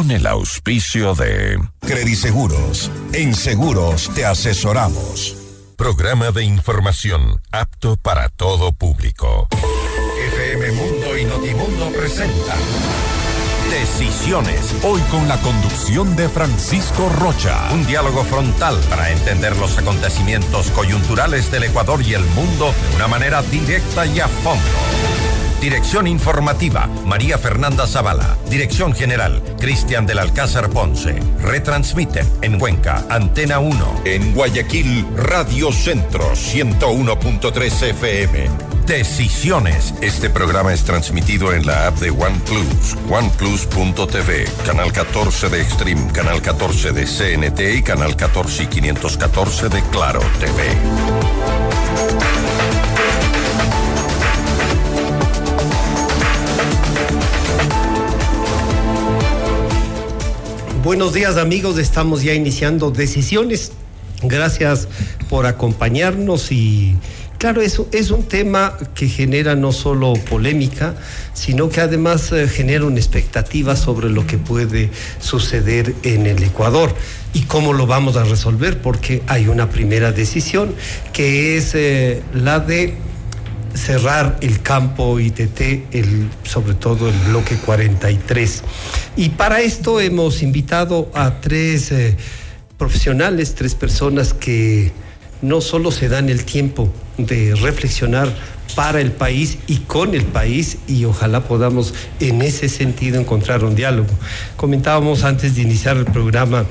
con el auspicio de Crediseguros. En seguros te asesoramos. Programa de información apto para todo público. FM Mundo y Notimundo presenta Decisiones. Hoy con la conducción de Francisco Rocha. un diálogo frontal para entender los acontecimientos coyunturales del Ecuador y el mundo de una manera directa y a fondo. Dirección informativa, María Fernanda Zavala. Dirección general, Cristian del Alcázar Ponce. Retransmiten en Cuenca, Antena 1. En Guayaquil, Radio Centro, 101.3 FM. Decisiones. Este programa es transmitido en la app de OnePlus, oneplus.tv, canal 14 de Extreme, canal 14 de CNT y canal 14 y 514 de Claro TV. Buenos días amigos, estamos ya iniciando decisiones. Gracias por acompañarnos y claro, eso es un tema que genera no solo polémica, sino que además eh, genera una expectativa sobre lo que puede suceder en el Ecuador. Y cómo lo vamos a resolver, porque hay una primera decisión que es eh, la de cerrar el campo ITT, el, sobre todo el bloque 43. Y para esto hemos invitado a tres eh, profesionales, tres personas que no solo se dan el tiempo de reflexionar para el país y con el país y ojalá podamos en ese sentido encontrar un diálogo. Comentábamos antes de iniciar el programa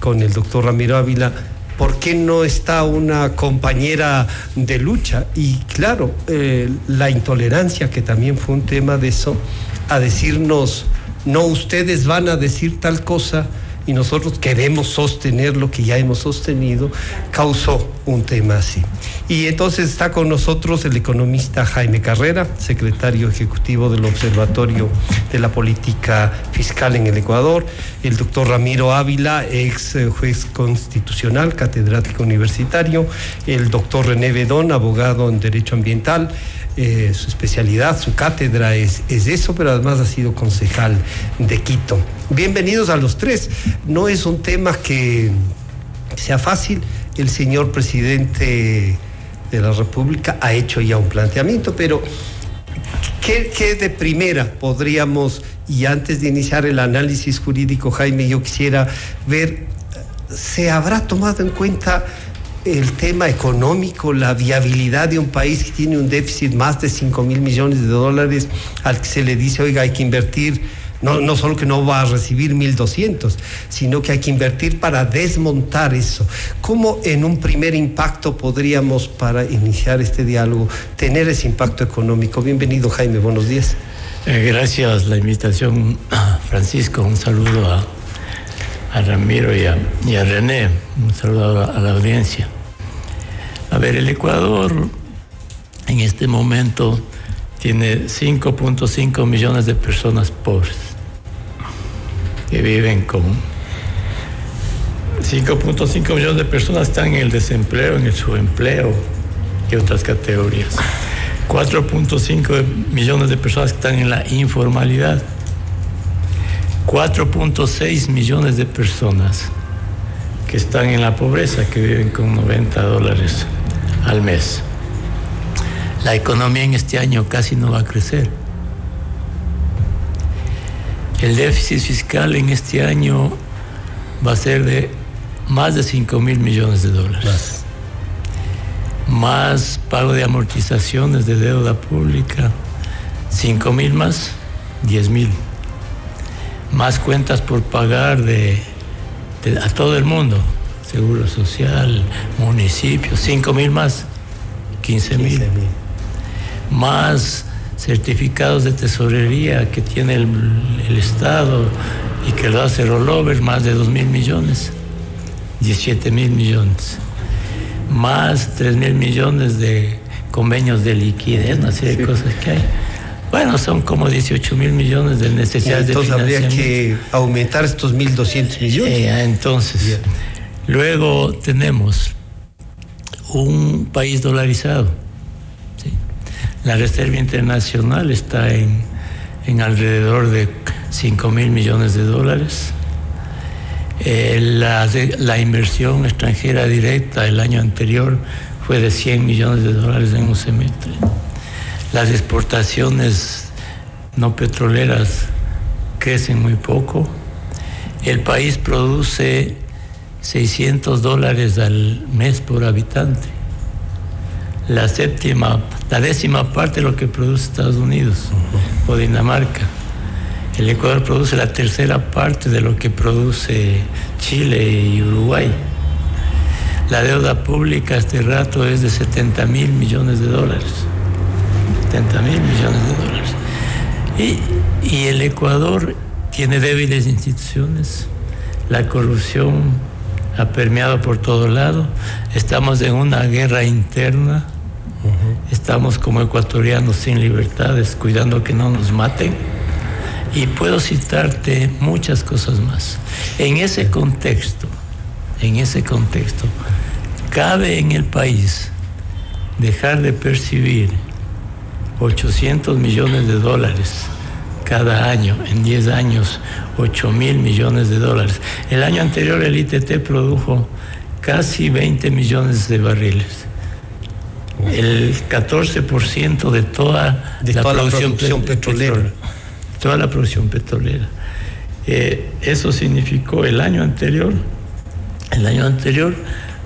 con el doctor Ramiro Ávila, ¿por qué no está una compañera de lucha? Y claro, eh, la intolerancia, que también fue un tema de eso, a decirnos, no, ustedes van a decir tal cosa y nosotros queremos sostener lo que ya hemos sostenido, causó un tema así. Y entonces está con nosotros el economista Jaime Carrera, secretario ejecutivo del Observatorio de la Política Fiscal en el Ecuador, el doctor Ramiro Ávila, ex eh, juez constitucional, catedrático universitario, el doctor René Bedón, abogado en Derecho Ambiental, eh, su especialidad, su cátedra es, es eso, pero además ha sido concejal de Quito. Bienvenidos a los tres. No es un tema que sea fácil. El señor presidente de la República ha hecho ya un planteamiento, pero ¿qué, qué de primera podríamos, y antes de iniciar el análisis jurídico, Jaime, yo quisiera ver, ¿se habrá tomado en cuenta el tema económico, la viabilidad de un país que tiene un déficit más de 5 mil millones de dólares al que se le dice, oiga, hay que invertir, no, no solo que no va a recibir 1.200, sino que hay que invertir para desmontar eso. ¿Cómo en un primer impacto podríamos, para iniciar este diálogo, tener ese impacto económico? Bienvenido, Jaime, buenos días. Eh, gracias la invitación, Francisco. Un saludo a, a Ramiro y a, y a René. Un saludo a la audiencia. A ver, el Ecuador en este momento tiene 5.5 millones de personas pobres que viven con 5.5 millones de personas están en el desempleo, en el subempleo y otras categorías. 4.5 millones de personas están en la informalidad. 4.6 millones de personas que están en la pobreza, que viven con 90 dólares al mes. La economía en este año casi no va a crecer. El déficit fiscal en este año va a ser de más de 5 mil millones de dólares. Más pago de amortizaciones de deuda pública, 5 mil más, 10 mil. Más cuentas por pagar de- a todo el mundo, seguro social, municipios, 5 mil más, 15 mil. 15,000. Más certificados de tesorería que tiene el, el Estado y que lo hace rollover, más de 2 mil millones, 17 mil millones. Más 3 mil millones de convenios de liquidez, una serie de cosas que hay. Bueno, son como 18 mil millones de necesidades Entonces de habría financiamiento. que aumentar estos 1.200 millones. Eh, ah, entonces, luego tenemos un país dolarizado. ¿sí? La Reserva Internacional está en, en alrededor de 5 mil millones de dólares. Eh, la, la, inversión extranjera directa el año anterior fue de 100 millones de dólares en un semestre. Las exportaciones no petroleras crecen muy poco. El país produce 600 dólares al mes por habitante. La séptima, la décima parte de lo que produce Estados Unidos o Dinamarca. El Ecuador produce la tercera parte de lo que produce Chile y Uruguay. La deuda pública este rato es de 70 mil millones de dólares. 70 mil millones de dólares. Y, y el Ecuador tiene débiles instituciones. La corrupción ha permeado por todo lado. Estamos en una guerra interna. Estamos como ecuatorianos sin libertades, cuidando que no nos maten y puedo citarte muchas cosas más. En ese contexto, en ese contexto, cabe en el país dejar de percibir 800 millones de dólares cada año, en 10 años 8 mil millones de dólares. El año anterior el ITT produjo casi 20 millones de barriles. El 14% de toda, de la, toda producción la producción petrolera toda la producción petrolera. Eh, eso significó el año anterior, el año anterior,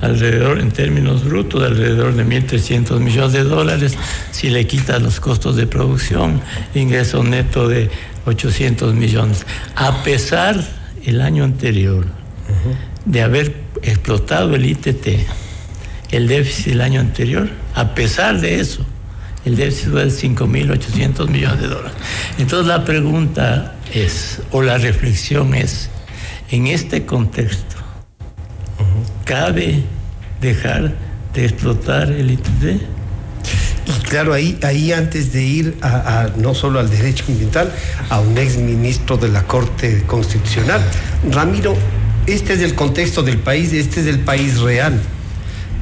alrededor, en términos brutos, alrededor de 1.300 millones de dólares, si le quitas los costos de producción, ingreso neto de 800 millones. A pesar, el año anterior, de haber explotado el ITT, el déficit del año anterior, a pesar de eso, el déficit fue de 5.800 millones de dólares. Entonces la pregunta es, o la reflexión es, en este contexto, ¿cabe dejar de explotar el ITD? Y claro, ahí, ahí antes de ir a, no solo al derecho ambiental, a un ex ministro de la Corte Constitucional, Ramiro, este es el contexto del país, este es el país real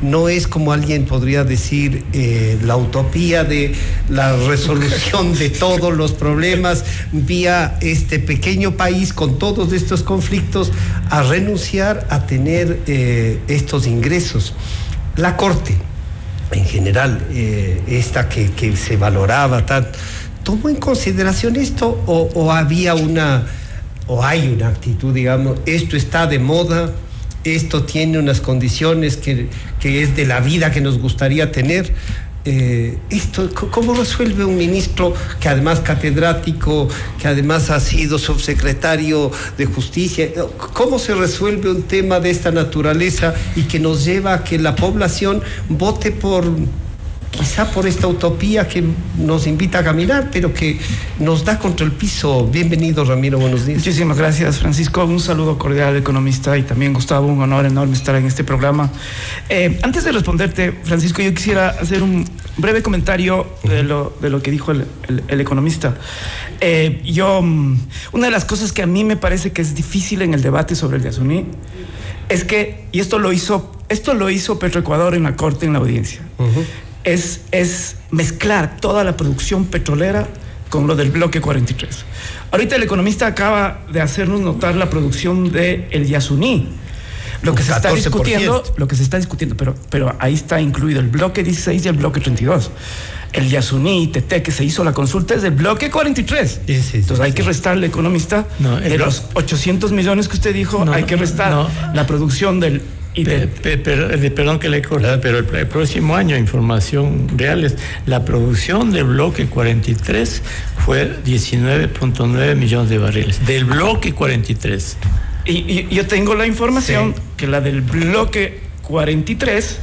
no es como alguien podría decir eh, la utopía de la resolución de todos los problemas vía este pequeño país con todos estos conflictos a renunciar a tener eh, estos ingresos. La Corte, en general, eh, esta que, se valoraba tanto, ¿tomó en consideración esto o, o había una, o hay una actitud, digamos, esto está de moda? Esto tiene unas condiciones que, es de la vida que nos gustaría tener. Eh, esto, ¿Cómo resuelve un ministro que además catedrático, que además ha sido subsecretario de justicia? ¿Cómo se resuelve un tema de esta naturaleza y que nos lleva a que la población vote por quizá por esta utopía que nos invita a caminar, pero que nos da contra el piso. Bienvenido, Ramiro, buenos días. Muchísimas gracias, Francisco. Un saludo cordial al economista y también, Gustavo, un honor enorme estar en este programa. Eh, antes de responderte, Francisco, yo quisiera hacer un breve comentario de lo, de lo que dijo el, economista. Eh, yo, mm, una de las cosas que a mí me parece que es difícil en el debate sobre el Yasuní es que, y esto lo hizo, esto lo hizo Petroecuador en la corte, en la audiencia es, es mezclar toda la producción petrolera con lo del bloque 43. Ahorita el economista acaba de hacernos notar la producción de el Yasuní. Lo que se está discutiendo, lo que se está discutiendo, pero, pero ahí está incluido el bloque 16 y el bloque 32. El Yasuní TT que se hizo la consulta es del bloque 43. Entonces hay que restar economista de los 800 millones que usted dijo, hay que restar la producción del y perdón que le corte, pero el, próximo año, información real, la producción del bloque 43 fue 19.9 millones de barriles. Del bloque 43. Y, yo tengo la información que la del bloque 43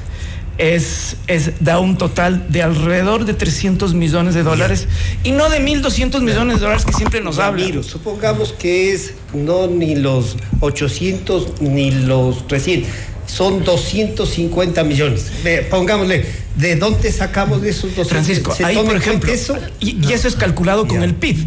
es, es, da un total de alrededor de 300 millones de dólares y no de 1.200 millones de dólares que siempre nos hablan. supongamos que es no ni los 800 ni los 300 son 250 millones. pongámosle ¿De dónde sacamos esos 200? Francisco, ahí por ejemplo, eso? Y, eso es calculado con el PIB.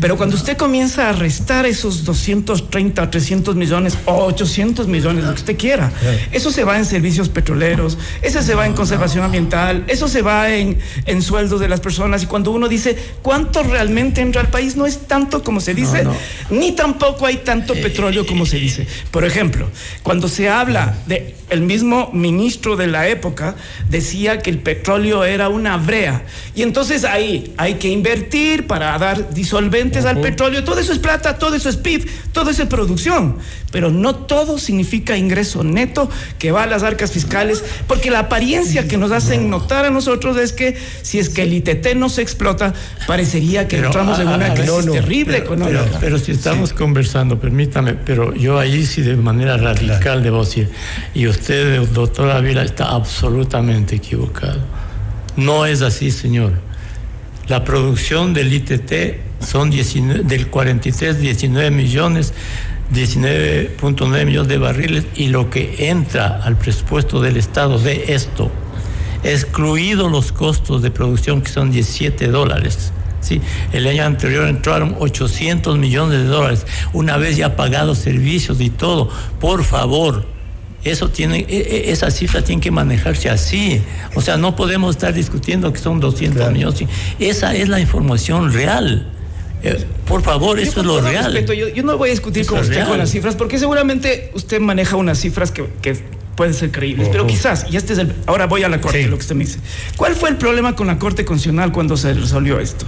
Pero cuando usted comienza a restar esos 230, 300 millones o 800 millones, lo que usted quiera, eso se va en servicios petroleros, eso se va en conservación ambiental, eso se va en, en sueldos de las personas. Y cuando uno dice cuánto realmente entra al país, no es tanto como se dice, ni tampoco hay tanto petróleo como se dice. Por ejemplo, cuando se habla de el mismo ministro de la época decía que el petróleo era una brea. Y entonces ahí hay que invertir para dar disolventes al petróleo. Todo eso es plata, todo eso es PIB, todo eso es producción. Pero no todo significa ingreso neto que va a las arcas fiscales, porque la apariencia que nos hacen notar a nosotros es que si es que el ITT no se explota, parecería que entramos en una crisis terrible económica. Pero, si estamos conversando, permítame, pero yo ahí sí de manera radical debo decir, y usted usted, doctor Ávila, está absolutamente equivocado. No es así, señor. La producción del ITT son del 43, 19 millones, 19.9 millones de barriles y lo que entra al presupuesto del Estado de esto, excluidos los costos de producción que son 17 dólares. Sí, el año anterior entraron 800 millones de dólares, una vez ya pagados servicios y todo. Por favor, eso tiene, e, e, esa cifra tiene que manejarse así. O sea, no podemos estar discutiendo que son 200 millones. Esa es la información real. Eh, por favor, eso es lo real. yo, no voy a discutir con usted con las cifras, porque seguramente usted maneja unas cifras que, pueden ser creíbles, pero quizás, y este es el, ahora voy a la Corte, lo que usted me dice. ¿Cuál fue el problema con la Corte Constitucional cuando se resolvió esto?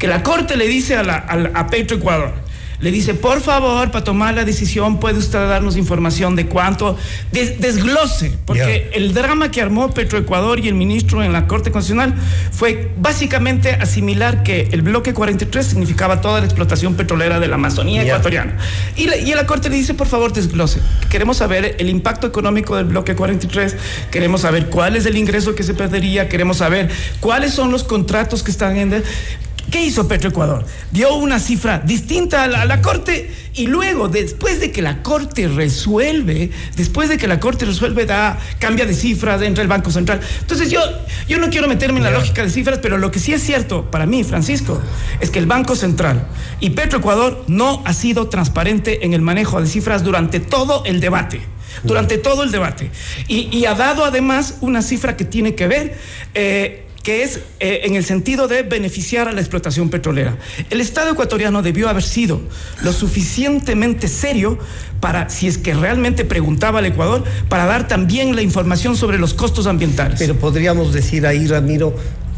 Que la Corte le dice a, la, a Petro Ecuador, le dice, por favor, para tomar la decisión, puede usted darnos información de cuánto, desglose, porque el drama que armó Petroecuador y el ministro en la Corte Constitucional fue básicamente asimilar que el bloque 43 significaba toda la explotación petrolera de la Amazonía ecuatoriana. Y la, y la Corte le dice, por favor, desglose. Queremos saber el impacto económico del bloque 43, queremos saber cuál es el ingreso que se perdería, queremos saber cuáles son los contratos que están en... ¿Qué hizo Petroecuador? Dio una cifra distinta a la, Corte y luego, después de que la Corte resuelve, después de que la Corte resuelve, da, cambia de cifras, entra el Banco Central. Entonces yo, yo no quiero meterme en la lógica de cifras, pero lo que sí es cierto para mí, Francisco, es que el Banco Central y Petroecuador no ha sido transparente en el manejo de cifras durante todo el debate durante todo el debate. Y, ha dado además una cifra que tiene que ver eh, que es eh, en el sentido de beneficiar a la explotación petrolera. El Estado ecuatoriano debió haber sido lo suficientemente serio para, si es que realmente preguntaba al Ecuador, para dar también la información sobre los costos ambientales. Pero podríamos decir ahí, Ramiro,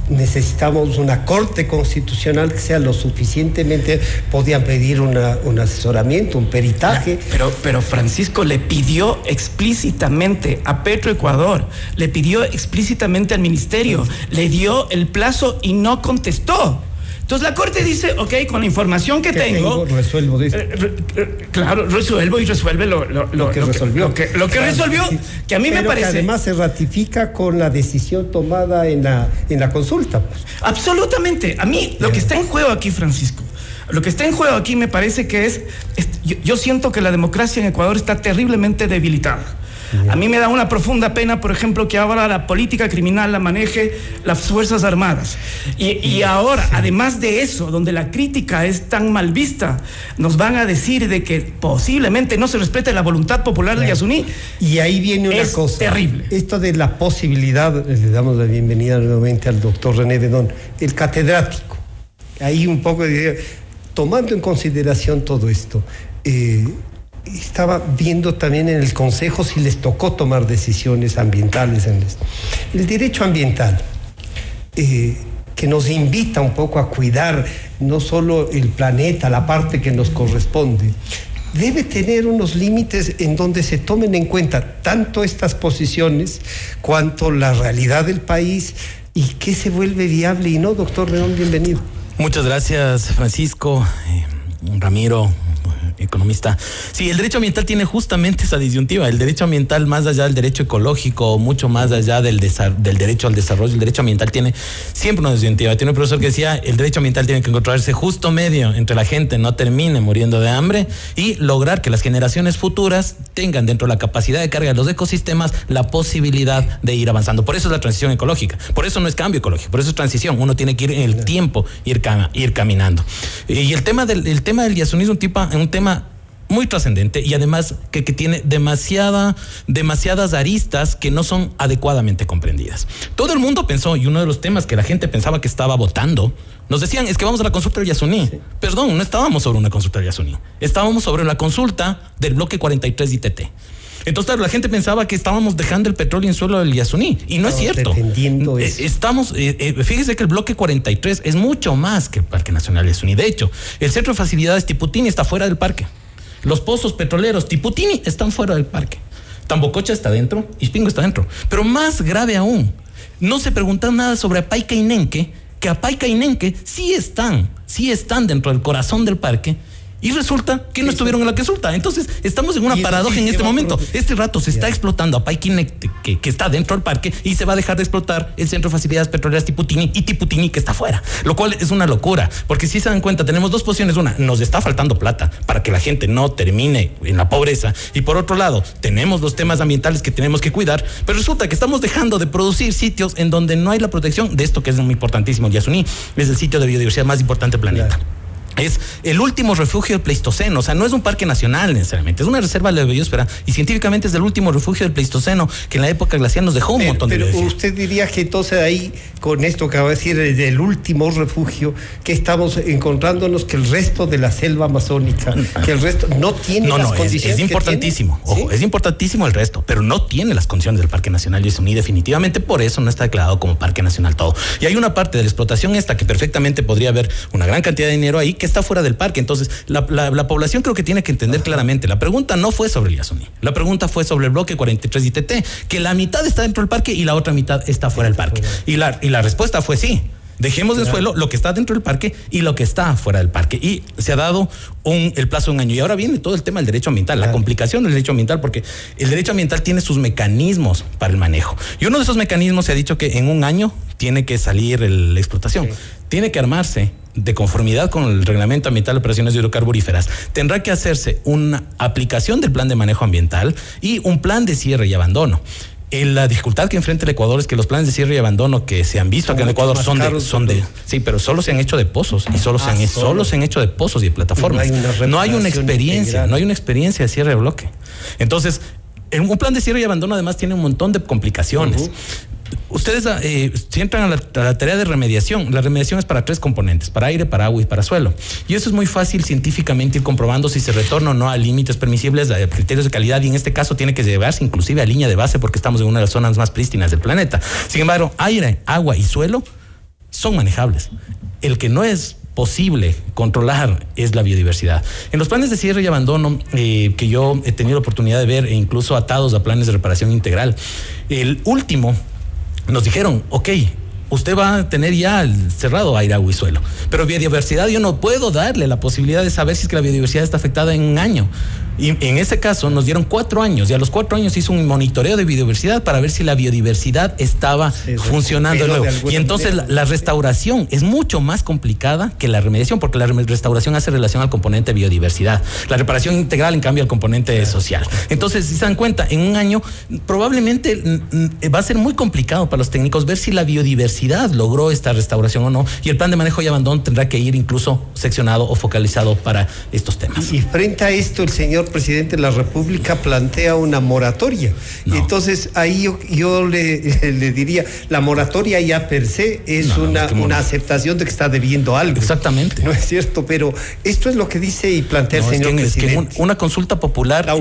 necesitamos una corte constitucional que sea lo suficientemente, podían pedir un asesoramiento, un peritaje. pero, pero Francisco le pidió explícitamente a Petro Ecuador, le pidió explícitamente al ministerio, le dio el plazo y no contestó. Entonces la Corte dice, ok, con la información que, tengo, resuelvo. Eh, eh, claro, resuelvo y resuelve lo, que resolvió. Lo que, resolvió, que a mí me parece... Que además se ratifica con la decisión tomada en la, en la consulta. Pues. Absolutamente. A mí lo que está en juego aquí, Francisco, lo que está en juego aquí me parece que es, yo siento que la democracia en Ecuador está terriblemente debilitada. A mí me da una profunda pena, por ejemplo, que ahora la política criminal la maneje las Fuerzas Armadas. Y, ahora, además de eso, donde la crítica es tan mal vista, nos van a decir de que posiblemente no se respete la voluntad popular de Yasuní. Y ahí viene una cosa. terrible. Esto de la posibilidad, le damos la bienvenida nuevamente al doctor René Bedón, el catedrático. Ahí un poco, tomando en consideración todo esto, eh, estaba viendo también en el Consejo si les tocó tomar decisiones ambientales. En el derecho ambiental, eh, que nos invita un poco a cuidar no solo el planeta, la parte que nos corresponde, debe tener unos límites en donde se tomen en cuenta tanto estas posiciones cuanto la realidad del país y qué se vuelve viable y no. Doctor León, bienvenido. Muchas gracias, Francisco, eh, Ramiro, economista. Sí, el derecho ambiental tiene justamente esa disyuntiva. El derecho ambiental, más allá del derecho ecológico, mucho más allá del, del derecho al desarrollo, el derecho ambiental tiene siempre una disyuntiva. Tiene un profesor que decía, el derecho ambiental tiene que encontrarse justo medio entre la gente no termine muriendo de hambre y lograr que las generaciones futuras tengan dentro de la capacidad de carga de los ecosistemas la posibilidad de ir avanzando. Por eso es la transición ecológica. Por eso no es cambio ecológico, por eso es transición. Uno tiene que ir en el tiempo, ir, ir caminando. Y el tema del, el tema del es un, tipo, un tema muy trascendente y además que, tiene demasiada, demasiadas aristas que no son adecuadamente comprendidas. Todo el mundo pensó, y uno de los temas que la gente pensaba que estaba votando, nos decían, es que vamos a la consulta del Yasuní. Perdón, no estábamos sobre una consulta del Yasuní. Estábamos sobre la consulta del bloque 43 de ITT. Entonces, la gente pensaba que estábamos dejando el petróleo en suelo del Yasuní. Y no es cierto. Eh, Estamos, eh, eh, fíjese que el bloque 43 es mucho más que el Parque Nacional Yasuní. De hecho, el centro de facilidades Tiputini está fuera del parque. Los pozos petroleros Tiputini están fuera del parque. Tambococha está dentro, Ispingo está dentro. Pero más grave aún, no se preguntan nada sobre Apaica y Nenque, que Apaica y Nenque sí están, sí están dentro del corazón del parque y resulta que no estuvieron en la consulta. Entonces, estamos en una paradoja en este momento. Este rato se está explotando a Paikin, que, que, está dentro del parque, y se va a dejar de explotar el Centro de Facilidades Petroleras Tiputini y Tiputini que está fuera. Lo cual es una locura, porque si se dan cuenta, tenemos dos posiciones. Una, nos está faltando plata para que la gente no termine en la pobreza. Y por otro lado, tenemos los temas ambientales que tenemos que cuidar, pero resulta que estamos dejando de producir sitios en donde no hay la protección de esto que es muy importantísimo. Yasuní es el sitio de biodiversidad más importante del planeta es el último refugio del Pleistoceno, o sea, no es un parque nacional necesariamente, es una reserva de la biosfera y científicamente es el último refugio del Pleistoceno que en la época glacial nos dejó un montón de Pero usted diría que entonces ahí, con esto que acaba de decir, desde el último refugio, que estamos encontrándonos que el resto de la selva amazónica, que el resto no tiene no, las no, condiciones. Es, importantísimo, ojo, es importantísimo el resto, pero no tiene las condiciones del Parque Nacional Yasuní, definitivamente por eso no está declarado como Parque Nacional todo. Y hay una parte de la explotación esta que perfectamente podría haber una gran cantidad de dinero ahí está fuera del parque. Entonces, la, población creo que tiene que entender claramente. La pregunta no fue sobre el Yasuní. La pregunta fue sobre el bloque 43 ITT, que la mitad está dentro del parque y la otra mitad está fuera del parque. Y la, y la respuesta fue sí. Dejemos en suelo lo que está dentro del parque y lo que está fuera del parque. Y se ha dado un, el plazo de un año. Y ahora viene todo el tema del derecho ambiental, la complicación del derecho ambiental, porque el derecho ambiental tiene sus mecanismos para el manejo. Y uno de esos mecanismos se ha dicho que en un año tiene que salir la explotación. Tiene que armarse de conformidad con el Reglamento Ambiental de Operaciones Hidrocarburíferas, tendrá que hacerse una aplicación del plan de manejo ambiental y un plan de cierre y abandono. la dificultad que enfrenta el Ecuador es que los planes de cierre y abandono que se han visto acá en Ecuador son de, son de, sí, pero solo se han hecho de pozos y solo se han, ah, solo. se han hecho de pozos y de plataformas. No hay una, experiencia, no hay una experiencia de cierre de bloque. Entonces, un plan de cierre y abandono además tiene un montón de complicaciones ustedes eh, si entran a la, tarea de remediación, la remediación es para tres componentes, para aire, para agua y para suelo. Y eso es muy fácil científicamente ir comprobando si se retorna o no a límites permisibles, a criterios de calidad, y en este caso tiene que llevarse inclusive a línea de base porque estamos en una de las zonas más prístinas del planeta. Sin embargo, aire, agua y suelo son manejables. El que no es posible controlar es la biodiversidad. En los planes de cierre y abandono eh, que yo he tenido la oportunidad de ver e incluso atados a planes de reparación integral, el último nos dijeron, ok, usted va a tener ya cerrado aire, agua y suelo. Pero biodiversidad yo no puedo darle la posibilidad de saber si es que la biodiversidad está afectada en un año. Y en ese caso nos dieron cuatro años y a los cuatro años hizo un monitoreo de biodiversidad para ver si la biodiversidad estaba funcionando nuevo. Y entonces la, restauración es mucho más complicada que la remediación porque la restauración hace relación al componente biodiversidad. La reparación integral en cambio al componente social. Entonces si se dan cuenta, en un año probablemente mm, mm, va a ser muy complicado para los técnicos ver si la biodiversidad logró esta restauración o no y el plan de manejo y abandono tendrá que ir incluso seccionado o focalizado para estos temas. Y frente a esto el señor presidente de la República plantea una moratoria. Entonces ahí yo, le, diría, la moratoria ya per se es una, una aceptación de que está debiendo algo. Exactamente. No es cierto, pero esto es lo que dice y plantea el señor presidente. una consulta popular,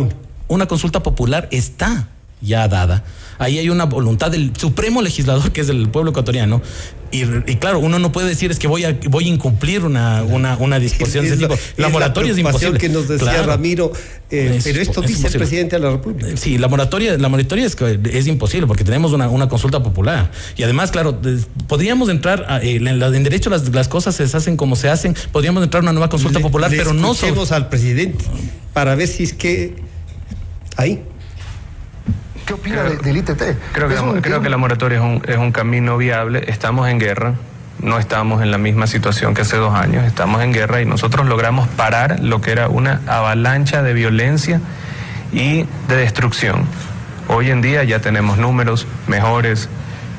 una consulta popular está ya dada. Ahí hay una voluntad del supremo legislador, que es el pueblo ecuatoriano, Y, claro, uno no puede decir es que voy a, voy a incumplir una, una, una disposición de ese tipo. La moratoria es, imposible. que nos decía Ramiro, eh, pero esto dice el presidente de la República. Sí, la moratoria, la moratoria es, es imposible porque tenemos una, una, consulta popular. Y además, claro, podríamos entrar en, en, derecho las, las cosas se hacen como se hacen, podríamos entrar a una nueva consulta popular, pero no... Sobre... al presidente para ver si es que... Ahí. ¿Qué opina del ITT? Creo que, creo que la moratoria es un, es un camino viable. Estamos en guerra, no estamos en la misma situación que hace dos años, estamos en guerra y nosotros logramos parar lo que era una avalancha de violencia y de destrucción. Hoy en día ya tenemos números mejores,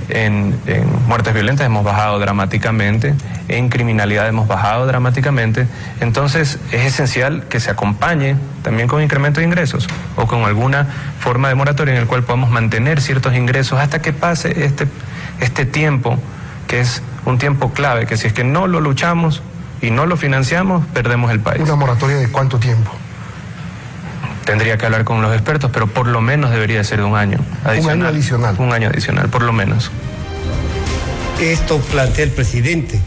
en, muertes violentas hemos bajado dramáticamente, en criminalidad hemos bajado dramáticamente. Entonces es esencial que se acompañe también con incremento de ingresos o con alguna forma de moratoria en el cual podamos mantener ciertos ingresos hasta que pase este, este tiempo, que es un tiempo clave, que si es que no lo luchamos y no lo financiamos, perdemos el país. ¿Una moratoria de cuánto tiempo? Tendría que hablar con los expertos, pero por lo menos debería ser de un año adicional. Un año adicional. Un año adicional, por lo menos. Esto plantea el presidente.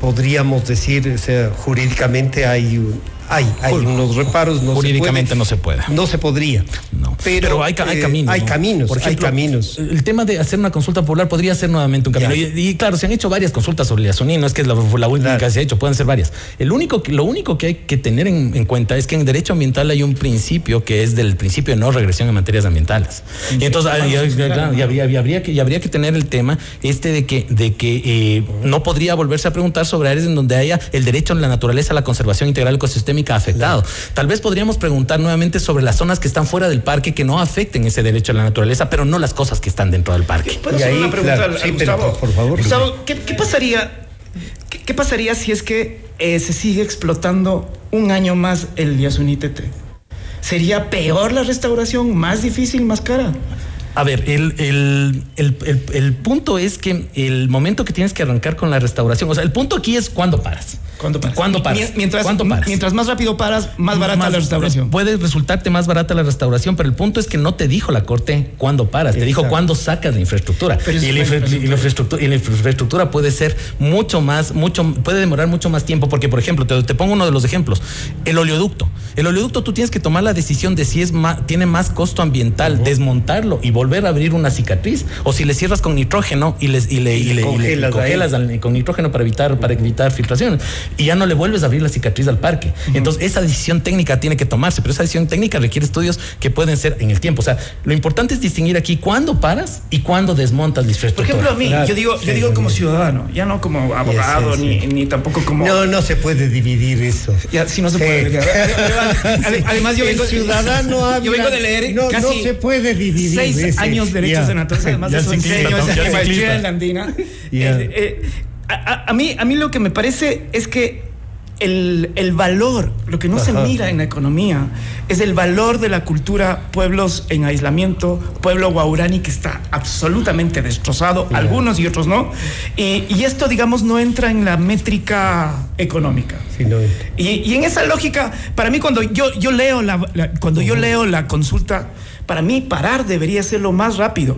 Podríamos decir, o sea, jurídicamente hay un, hay, hay unos reparos. No Jurídicamente no se puede. No se podría. No. Pero, hay, hay, caminos. Hay caminos. Por ejemplo, hay caminos. El tema de hacer una consulta popular podría ser nuevamente un camino. Y, claro, se han hecho varias consultas sobre la no es que es la, última que se ha hecho, pueden ser varias. El único, lo único que hay que tener en, cuenta es que en derecho ambiental hay un principio que es del principio de no regresión en materias ambientales. Y entonces y, habría, que, habría que tener el tema este de que, de que eh, no podría volverse a preguntar sobre áreas en donde haya el derecho a la naturaleza, a la conservación integral ecosistémica afectado. Tal vez podríamos preguntar nuevamente sobre las zonas que están fuera del parque que no afecten ese derecho a la naturaleza, pero no las cosas que están dentro del parque. ¿Puedo hacer una pregunta Gustavo? por favor. Gustavo, ¿qué, pasaría, qué, pasaría si es que eh, se sigue explotando un año más el Yasunitete? ¿Sería peor la restauración, más difícil, más cara? A ver, el, el, el, el, punto es que el momento que tienes que arrancar con la restauración, o sea, el punto aquí es cuándo paras. ¿Cuándo paras? ¿Cuándo paras? Mientras, mientras más rápido paras, más barata la restauración. Puede resultarte más barata la restauración, pero el punto es que no te dijo la Corte cuándo paras, te dijo cuándo sacas la infraestructura. y, la infraestructura, y la infraestructura puede ser mucho más, mucho, puede demorar mucho más tiempo, porque, por ejemplo, te, te pongo uno de los ejemplos, el oleoducto. El oleoducto tú tienes que tomar la decisión de si es más, tiene más costo ambiental, desmontarlo y volver a abrir una cicatriz, o si le cierras con nitrógeno y, les, y le, y, le, congelas, con nitrógeno para evitar, para evitar filtración y ya no le vuelves a abrir la cicatriz al parque. Entonces, esa decisión técnica tiene que tomarse, pero esa decisión técnica requiere estudios que pueden ser en el tiempo. O sea, lo importante es distinguir aquí cuándo paras y cuándo desmontas la infraestructura. Por ejemplo, a mí, yo digo, yo digo como ciudadano, ya no como abogado, ni, ni, tampoco como. No, no se puede dividir eso. Ya, si no se puede. Además, yo vengo, ciudadano yo vengo de leer no, no se puede dividir. Seis años de derechos en entonces además de son seis años en la andina. A, mí, a mí lo que me parece es que el, el valor, lo que no se mira en la economía, es el valor de la cultura pueblos en aislamiento, pueblo guaurani que está absolutamente destrozado, algunos y otros no. Y, y, esto, digamos, no entra en la métrica económica. y, y, en esa lógica, para mí, cuando yo, yo leo la, cuando yo leo la consulta, para mí parar debería ser lo más rápido.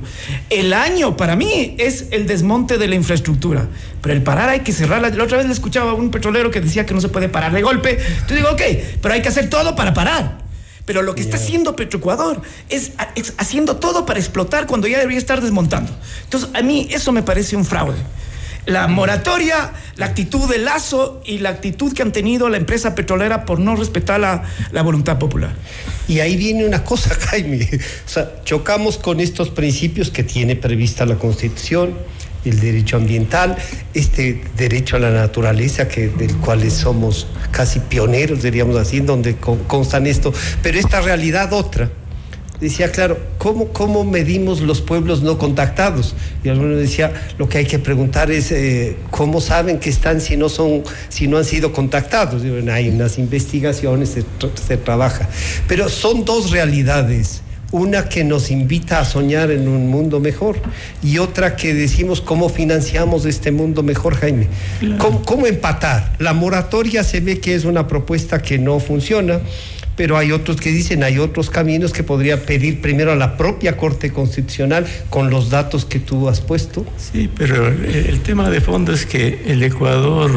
El año para mí es el desmonte de la infraestructura, pero el parar hay que cerrarla. La otra vez le escuchaba a un petrolero que decía que no se puede parar de golpe. Entonces digo, ok, pero hay que hacer todo para parar. Pero lo que está haciendo Petroecuador es, es haciendo todo para explotar cuando ya debería estar desmontando. Entonces a mí eso me parece un fraude la moratoria, la actitud de Lazo y la actitud que han tenido la empresa petrolera por no respetar la, la, voluntad popular. Y ahí viene una cosa, Jaime. O sea, chocamos con estos principios que tiene prevista la Constitución, el derecho ambiental, este derecho a la naturaleza, que, del cual somos casi pioneros, diríamos así, donde constan esto, pero esta realidad otra decía, claro, ¿cómo, ¿cómo medimos los pueblos no contactados? Y alguno decía, lo que hay que preguntar es, eh, ¿cómo saben que están si no, son, si no han sido contactados? hay unas investigaciones, se, se trabaja. Pero son dos realidades una que nos invita a soñar en un mundo mejor y otra que decimos cómo financiamos este mundo mejor, Jaime. ¿Cómo, ¿Cómo, empatar? La moratoria se ve que es una propuesta que no funciona pero hay otros que dicen, hay otros caminos que podría pedir primero a la propia Corte Constitucional con los datos que tú has puesto. Sí, pero el, tema de fondo es que el Ecuador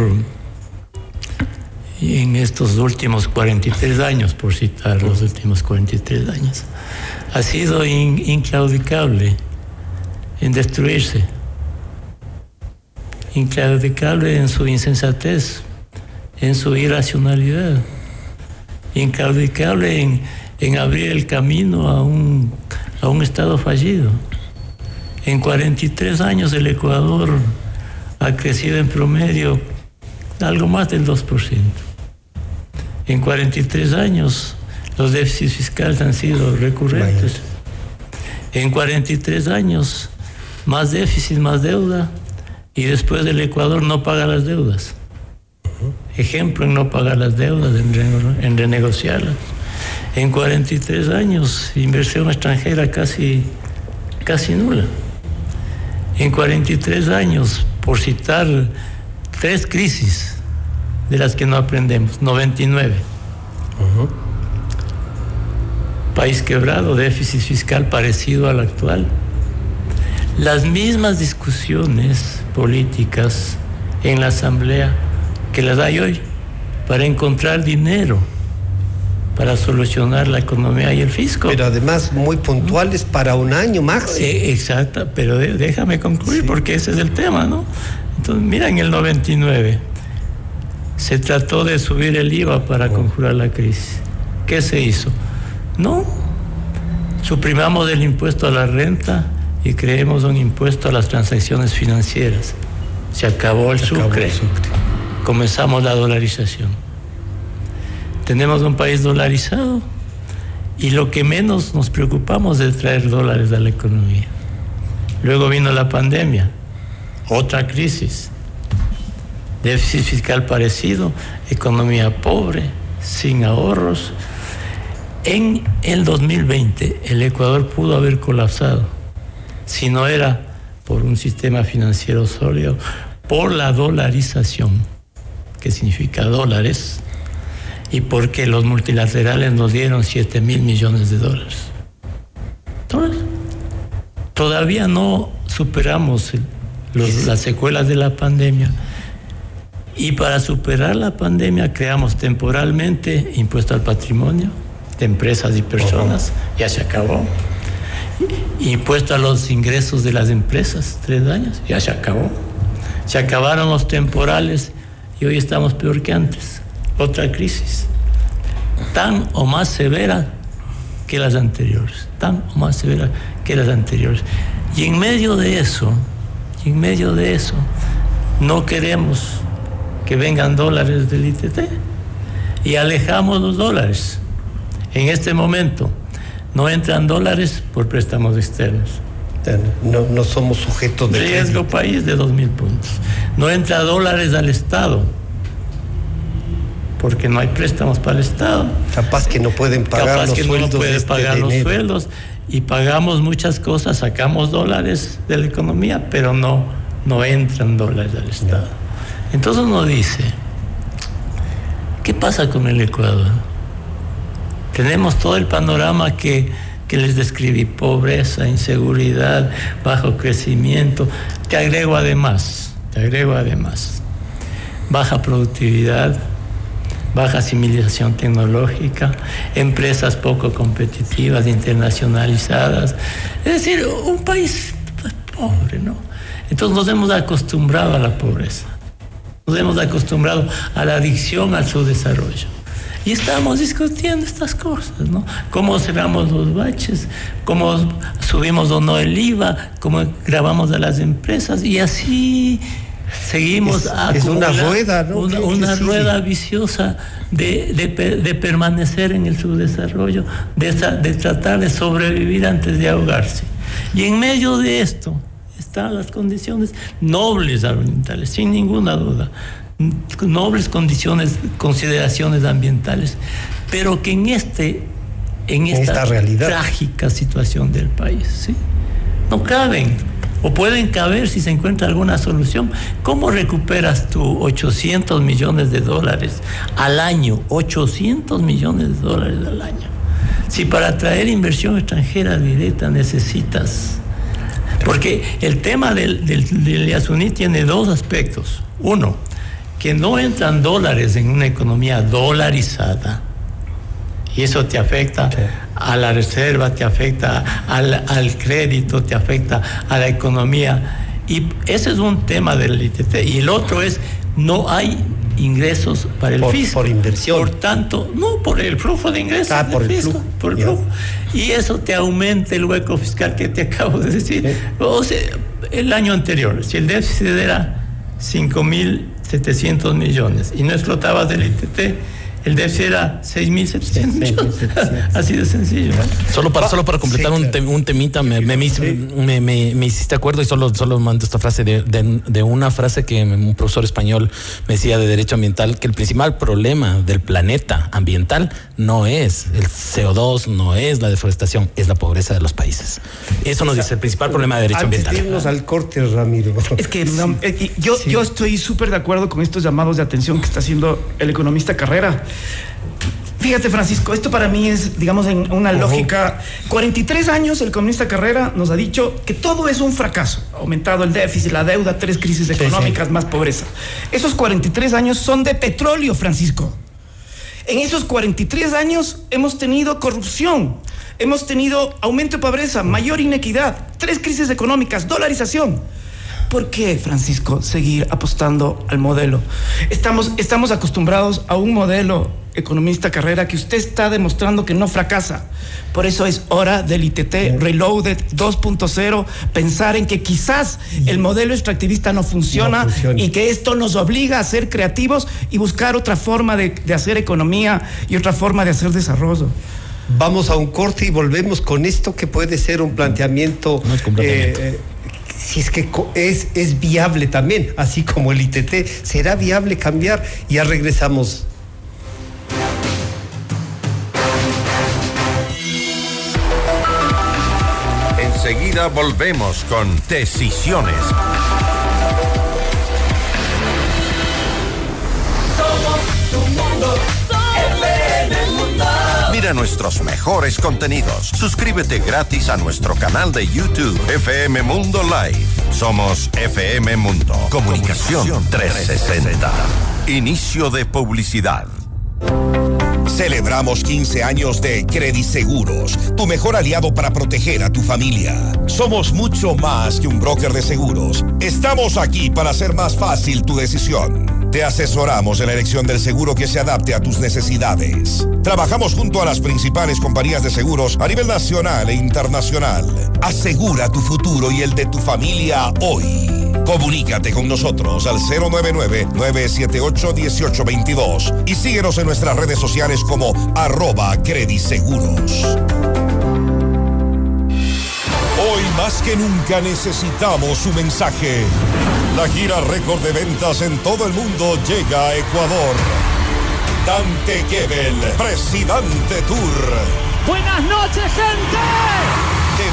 en estos últimos 43 años, por citar los últimos 43 años, ha sido in- inclaudicable en destruirse, inclaudicable en su insensatez, en su irracionalidad, inclaudicable en, en abrir el camino a un, a un Estado fallido. En 43 años el Ecuador ha crecido en promedio algo más del 2%. En 43 años los déficits fiscales han sido recurrentes. En 43 años más déficit, más deuda y después el Ecuador no paga las deudas. Ejemplo en no pagar las deudas, en, rene- en renegociarlas. En 43 años inversión extranjera casi, casi nula. En 43 años, por citar tres crisis de las que no aprendemos, 99. País quebrado, déficit fiscal parecido al actual. Las mismas discusiones políticas en la Asamblea que las hay hoy para encontrar dinero para solucionar la economía y el fisco. Pero además muy puntuales para un año máximo. Eh, exacto, pero déjame concluir porque ese es el tema, ¿no? Entonces, mira, en el 99 se trató de subir el IVA para conjurar la crisis. ¿Qué se hizo? No, suprimamos el impuesto a la renta y creemos un impuesto a las transacciones financieras. Se acabó el acabó sucre. el sucre. Comenzamos la dolarización. Tenemos un país dolarizado y lo que menos nos preocupamos es traer dólares a la economía. Luego vino la pandemia, otra crisis, déficit fiscal parecido, economía pobre, sin ahorros. En el 2020 el Ecuador pudo haber colapsado si no era por un sistema financiero sólido, por la dolarización, que significa dólares, y porque los multilaterales nos dieron 7 mil millones de dólares. Todavía no superamos los- las secuelas de la pandemia. Y para superar la pandemia creamos temporalmente impuesto al patrimonio de empresas y personas, ya se acabó. Impuesto a los ingresos de las empresas, tres años, ya se acabó. Se acabaron los temporales y hoy estamos peor que antes. Otra crisis, tan o más severa que las anteriores, tan o más severa que las anteriores. Y en medio de eso, y en medio de eso, no queremos que vengan dólares del ITT y alejamos los dólares. En este momento no entran dólares por préstamos externos. No, no somos sujetos de Riesgo país de 2 mil puntos. No entra dólares al Estado porque no hay préstamos para el Estado. Capaz que no pueden pagar Capaz los que no sueldos puede de este pagar los enero. sueldos y pagamos muchas cosas, sacamos dólares de la economía, pero no, no entran dólares al Estado. Entonces uno dice, ¿qué pasa con el Ecuador? Tenemos todo el panorama que, que les describí, pobreza, inseguridad, bajo crecimiento. Te agrego además, te agrego además, baja productividad, baja asimilación tecnológica, empresas poco competitivas, internacionalizadas. Es decir, un país pobre, ¿no? Entonces nos hemos acostumbrado a la pobreza, nos hemos acostumbrado a la adicción al subdesarrollo. Y estamos discutiendo estas cosas, ¿no? Cómo cerramos los baches, cómo subimos o no el IVA, cómo grabamos a las empresas y así seguimos Es- es una rueda, ¿no? Una, rueda viciosa de, de pe- de permanecer en el subdesarrollo, de, de tratar de sobrevivir antes de ahogarse. Y en medio de esto están las condiciones nobles ambientales, sin ninguna duda, nobles condiciones, consideraciones ambientales, pero que en este en esta, esta realidad. trágica situación del país, ¿sí? no caben o pueden caber si se encuentra alguna solución. ¿Cómo recuperas tú 800 millones de dólares al año? 800 millones de dólares al año. Si para traer inversión extranjera directa necesitas... Porque el tema del, del, Yasuní tiene dos aspectos. Uno, que no entran dólares en una economía dolarizada. Y eso te afecta a la reserva, te afecta al, al, crédito, te afecta a la economía. Y ese es un tema del ITT. Y el otro es, no hay ingresos para el fisco. Por inversión. Por tanto, no por el flujo de ingresos. Ah, por el flujo. Por el flujo. Y eso te aumenta el hueco fiscal que te acabo de decir. O sea, el año anterior, si el déficit era 5.700 millones. Y no explotabas del ITT, el déficit era 6.700 millones. Así de sencillo. Solo para, solo para completar un, un, temita, me, me, me, me, hiciste acuerdo y solo, solo mando esta frase de, de, de, una frase que un profesor español me decía de derecho ambiental, que el principal problema del planeta ambiental no es el CO2, no es la deforestación, es la pobreza de los países. Eso nos dice el principal problema de derecho ambiental. irnos al corte, Ramiro. Es que eh, yo, yo estoy súper de acuerdo con estos llamados de atención que está haciendo el economista Carrera. Fíjate, Francisco, esto para mí es, digamos, en una lógica. 43 años el comunista Carrera nos ha dicho que todo es un fracaso. Aumentado el déficit, la deuda, tres crisis económicas, más pobreza. Esos 43 años son de petróleo, Francisco. En esos 43 años hemos tenido corrupción, hemos tenido aumento de pobreza, mayor inequidad, tres crisis económicas, dolarización. ¿Por qué, Francisco, seguir apostando al modelo? Estamos, estamos acostumbrados a un modelo economista carrera que usted está demostrando que no fracasa. Por eso es hora del ITT Reloaded 2.0, pensar en que quizás el modelo extractivista no funciona, y que esto nos obliga a ser creativos y buscar otra forma de, hacer economía y otra forma de hacer desarrollo. Vamos a un corte y volvemos con esto que puede ser un planteamiento si es que es, es viable también, así como el ITT, será viable cambiar. Ya regresamos. Enseguida volvemos con decisiones. Nuestros mejores contenidos. Suscríbete gratis a nuestro canal de YouTube FM Mundo Live. Somos FM Mundo. Comunicación 360. Inicio de publicidad. Celebramos 15 años de Credit Seguros, tu mejor aliado para proteger a tu familia. Somos mucho más que un broker de seguros. Estamos aquí para hacer más fácil tu decisión. Te asesoramos en la elección del seguro que se adapte a tus necesidades. Trabajamos junto a las principales compañías de seguros a nivel nacional e internacional. Asegura tu futuro y el de tu familia hoy. Comunícate con nosotros al 099-978-1822 y síguenos en nuestras redes sociales como arroba crediseguros. Más que nunca necesitamos su mensaje. La gira récord de ventas en todo el mundo llega a Ecuador. Dante Gebel, Presidente Tour. Buenas noches, gente te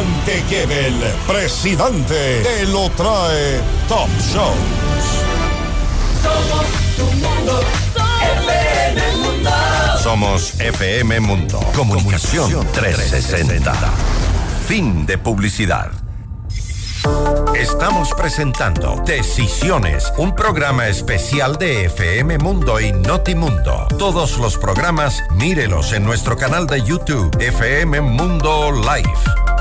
Dante Gebel, presidente, te lo trae Top Shows. Somos tu mundo, FM Mundo. Somos FM Mundo. Comunicación 360. Fin de publicidad. Estamos presentando Decisiones, un programa especial de FM Mundo y Notimundo. Todos los programas, mírelos en nuestro canal de YouTube, FM Mundo Live.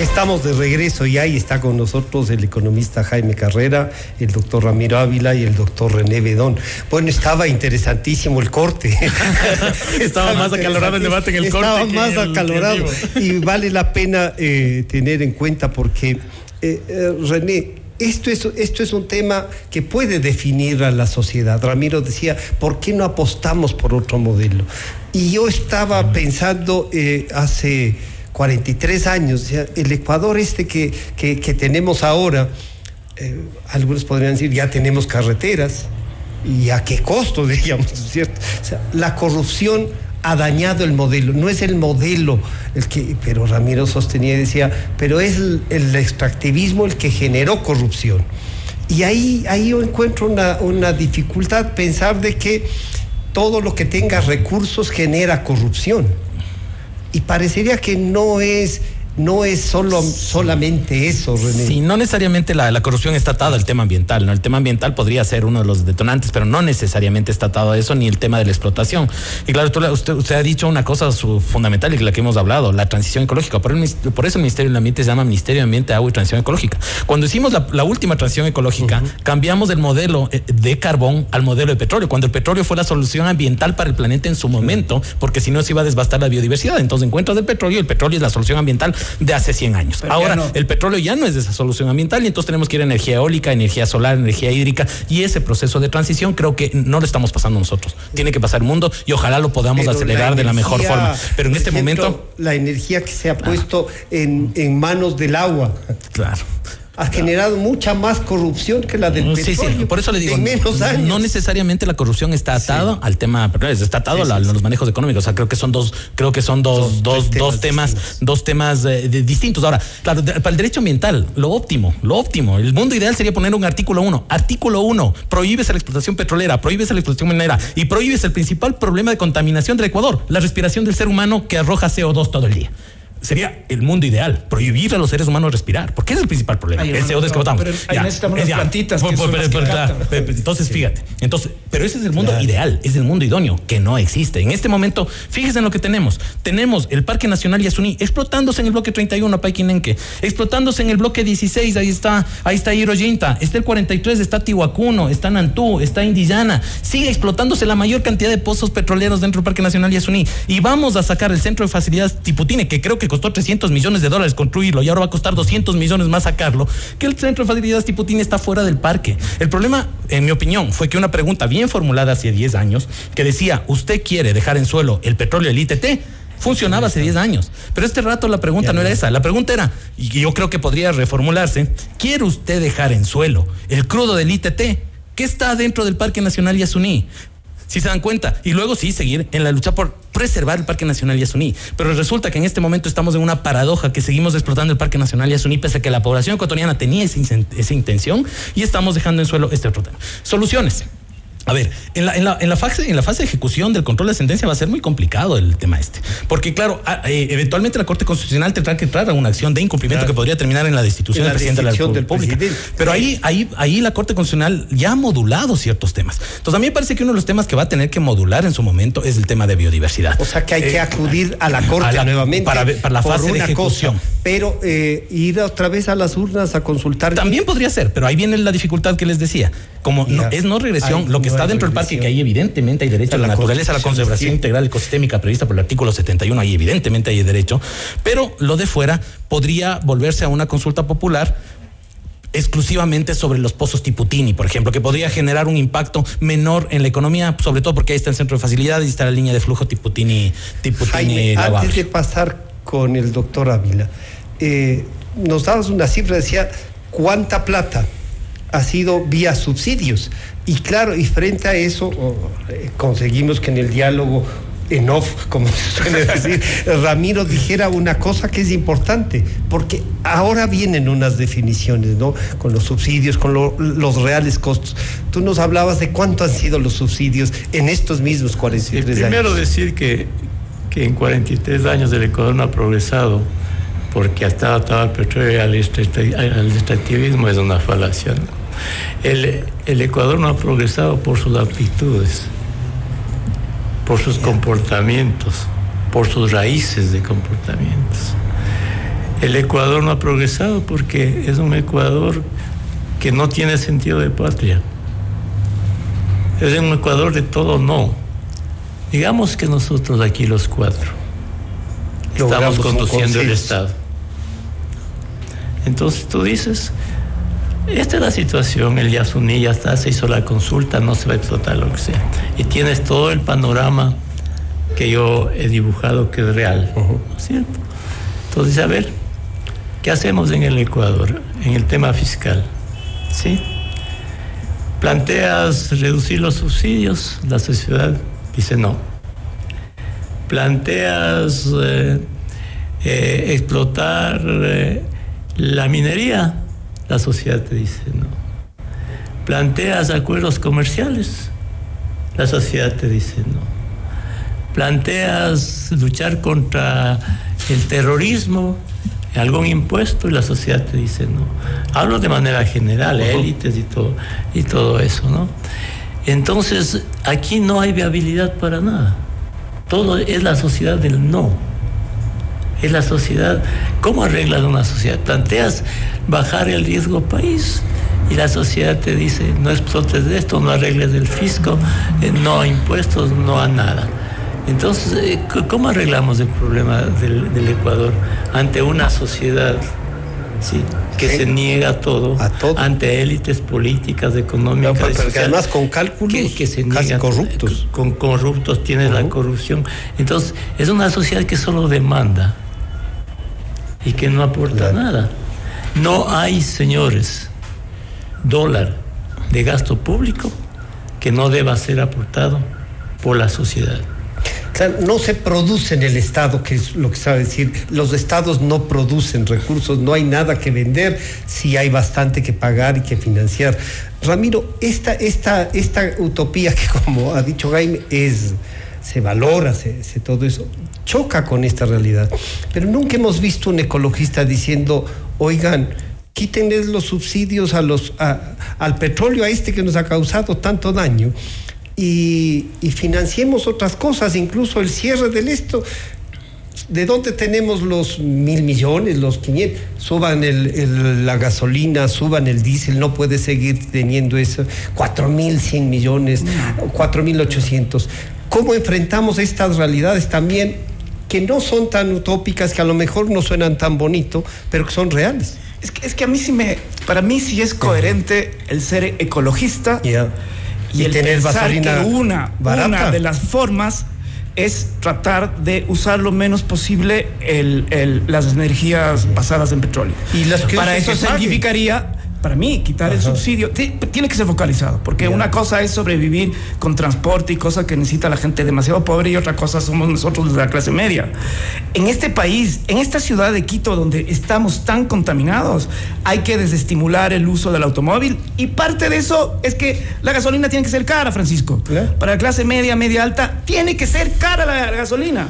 Estamos de regreso y está con nosotros el economista Jaime Carrera, el doctor Ramiro Ávila y el doctor René Bedón. Bueno, estaba interesantísimo el corte. Estaba más acalorado el debate en el corte Estaba más acalorado. Y vale la pena eh, tener en cuenta porque, eh, eh, René, esto es, esto es un tema que puede definir a la sociedad. Ramiro decía, ¿por qué no apostamos por otro modelo? Y yo estaba pensando eh, hace 43 años, o sea, el Ecuador este que, que- tenemos ahora, eh, algunos podrían decir, ya tenemos carreteras, y a qué costo, digamos, ¿cierto? La corrupción ha dañado el modelo, no es el modelo el que, pero Ramiro sostenía y decía, pero es el, el extractivismo el que generó corrupción. Y ahí, ahí yo encuentro una, una dificultad pensar de que todo lo que tenga recursos genera corrupción. Y parecería que no es, no es solo, solamente eso, René. Sí, no necesariamente la, la corrupción está atada al tema ambiental, ¿no? El tema ambiental podría ser uno de los detonantes, pero no necesariamente está atado a eso, ni el tema de la explotación. Y claro, tú usted, usted ha dicho una cosa su- fundamental y la que hemos hablado, la transición ecológica. Por, el por eso el Ministerio del Ambiente se llama Ministerio de Ambiente, Agua y Transición Ecológica. Cuando hicimos la, la última transición ecológica, cambiamos del modelo eh, de carbón al modelo de petróleo, cuando el petróleo fue la solución ambiental para el planeta en su momento, porque si no se iba a desbastar la biodiversidad. Entonces encuentras el petróleo y el petróleo es la solución ambiental de hace 100 años. Pero Ahora, no. el petróleo ya no es de esa solución ambiental y entonces tenemos que ir a energía eólica, energía solar, energía hídrica y ese proceso de transición creo que no lo estamos pasando nosotros. Tiene que pasar el mundo y ojalá lo podamos Pero acelerar la de la mejor forma. Pero en este ejemplo, momento, La energía que se ha puesto en, en manos del agua claro. Ha generado mucha más corrupción que la del Mm, Sí, petróleo. sí, por eso le digo, En menos años. no necesariamente la corrupción está atada al tema está atado a, los manejos económicos. O sea, creo que son dos, creo que son dos, Son dos, dos temas temas, dos temas eh, de- distintos. Ahora, claro, de- para el derecho ambiental, lo óptimo, lo óptimo. El mundo ideal sería poner un artículo 1. Artículo 1, prohíbes la explotación petrolera, prohíbes la explotación minera y prohíbes el principal problema de contaminación del Ecuador, la respiración del ser humano que arroja CO2 todo el día. Sería el mundo ideal, prohibir a los seres humanos respirar, porque es el principal problema, Ay, el hermano, CO2 que botamos. pero ahí necesitamos es las plantitas que las que pero, entonces, fíjate, entonces, pero ese es el mundo ideal, es el mundo idóneo, que no existe. En este momento, fíjese en lo que tenemos. Tenemos el Parque Nacional Yasuní explotándose en el bloque 31, Paiquinenque, explotándose en el bloque 16, ahí está, ahí está Hiroyinta, está el 43, está Tihuacuno, está Nantú, está Indillana, sigue explotándose la mayor cantidad de pozos petroleros dentro del Parque Nacional Yasuní. Y vamos a sacar el centro de facilidades Tiputine, que creo que costó 300 millones de dólares construirlo y ahora va a costar 200 millones más sacarlo, que el centro de facilidades Tiputine está fuera del parque. El problema, en mi opinión, fue que una pregunta bien formulada hace 10 años, que decía, ¿usted quiere dejar en suelo el petróleo del ITT? Funcionaba hace 10 años. Pero este rato la pregunta no era esa. La pregunta era, y yo creo que podría reformularse, ¿quiere usted dejar en suelo el crudo del ITT? ¿Qué está dentro del Parque Nacional Yasuní? Si se dan cuenta. Y luego sí, seguir en la lucha por preservar el Parque Nacional Yasuní. Pero resulta que en este momento estamos en una paradoja que seguimos explotando el Parque Nacional Yasuní pese a que la población ecuatoriana tenía esa, esa intención y estamos dejando en suelo este otro tema. Soluciones. A ver, en la, en, la, en, la fase, en la fase de ejecución del control de sentencia va a ser muy complicado el tema este. Porque, claro, a- eh, eventualmente la Corte Constitucional tendrá que entrar a una acción de incumplimiento Claro. que podría terminar en la destitución En la del presidente de la del República. Pero ahí, ahí, ahí la Corte Constitucional ya ha modulado ciertos temas. Entonces, a mí me parece que uno de los temas que va a tener que modular en su momento es el tema de biodiversidad. O sea que hay Eh, que acudir a la Corte a la- nuevamente para la fase de ejecución. cosa, pero eh, ir otra vez a las urnas a consultar. También podría ser, pero ahí viene la dificultad que les decía. Como no, es no regresión, lo que está dentro del parque, que ahí evidentemente hay derecho a la, la naturaleza, a la conservación sí. integral ecosistémica prevista por el artículo 71, ahí evidentemente hay derecho, pero lo de fuera podría volverse a una consulta popular exclusivamente sobre los pozos Tiputini, por ejemplo, que podría generar un impacto menor en la economía, sobre todo porque ahí está el centro de facilidades y está la línea de flujo Tiputini, Tiputini Jaime, antes de pasar con el doctor Ávila, eh, nos dabas una cifra, decía, ¿cuánta plata ha sido vía subsidios? Y claro, y frente a eso, eh, conseguimos que en el diálogo en off, como se suele decir, Ramiro dijera una cosa que es importante, porque ahora vienen unas definiciones, ¿no? Con los subsidios, con lo- los reales costos. Tú nos hablabas de cuánto han sido los subsidios en estos mismos 43 años. Primero decir que, que en 43 años el Ecuador no ha progresado porque ha estado atado al petróleo y al extractivismo es una falacia. ¿no? El, el Ecuador no ha progresado por sus aptitudes, por sus comportamientos, por sus raíces de comportamientos. El Ecuador no ha progresado porque es un Ecuador que no tiene sentido de patria. Es un Ecuador de todo no. Digamos que nosotros aquí los cuatro Logramos estamos conduciendo el. Estado. Entonces tú dices, esta es la situación, el Yasuní ya está, se hizo la consulta, no se va a explotar lo que sea. Y tienes todo el panorama que yo he dibujado que es real, ¿no es cierto? Entonces, a ver, ¿qué hacemos en el Ecuador en el tema fiscal? ¿Sí? Planteas reducir los subsidios, la sociedad dice no. Planteas eh, eh, explotar eh, la minería, la sociedad te dice no. Planteas acuerdos comerciales, la sociedad te dice no. Planteas luchar contra el terrorismo, algún impuesto y la sociedad te dice no. Hablo de manera general, élites y todo, y todo eso, ¿no? Entonces, aquí no hay viabilidad para nada. Todo es la sociedad del no. Es la sociedad. ¿Cómo arreglas una sociedad? Planteas bajar el riesgo país y la sociedad te dice no explotes de esto, no arregles del fisco, eh, no a impuestos, no a nada. Entonces, eh, ¿cómo arreglamos el problema del, del Ecuador ante una sociedad ¿sí? que Sí. se niega a todo, ante élites políticas, económicas, No, pero y que además con cálculos que, que se casi corruptos. Con corruptos tienes la corrupción. Entonces, es una sociedad que solo demanda y que no aporta nada. No hay, señores, dólar de gasto público que no deba ser aportado por la sociedad. Claro, no se produce en el Estado, que es lo que sabe decir. Los estados no producen recursos, no hay nada que vender, sí hay bastante que pagar y que financiar. Ramiro, esta, esta, esta utopía que como ha dicho Jaime es se valora, se, se- todo eso, choca con esta realidad. Pero nunca hemos visto un ecologista diciendo, oigan, quítenles los subsidios a los, a- al petróleo, a este que nos ha causado tanto daño, y, y financiemos otras cosas, incluso el cierre del esto. ¿De dónde tenemos los mil millones, los 500? Suban el- el- la gasolina, suban el diésel, no puede seguir teniendo eso. Cuatro mil cien millones, cuatro mil ochocientos. ¿Cómo enfrentamos estas realidades también que no son tan utópicas, que a lo mejor no suenan tan bonito, pero que son reales? Es que, es que a mí sí me, para mí sí es coherente el ser ecologista y, Y el tener pensar que una, barata. una de las formas es tratar de usar lo menos posible el- el- las energías basadas en petróleo. Y las que para eso significaría, para mí, quitar el subsidio. Ti- Tiene que ser focalizado, porque una cosa es sobrevivir con transporte y cosas que necesita la gente demasiado pobre y otra cosa somos nosotros de la clase media. En este país, en esta ciudad de Quito, donde estamos tan contaminados, hay que desestimular el uso del automóvil y parte de eso es que la gasolina tiene que ser cara, Francisco. Para la clase media, media alta, tiene que ser cara la gasolina.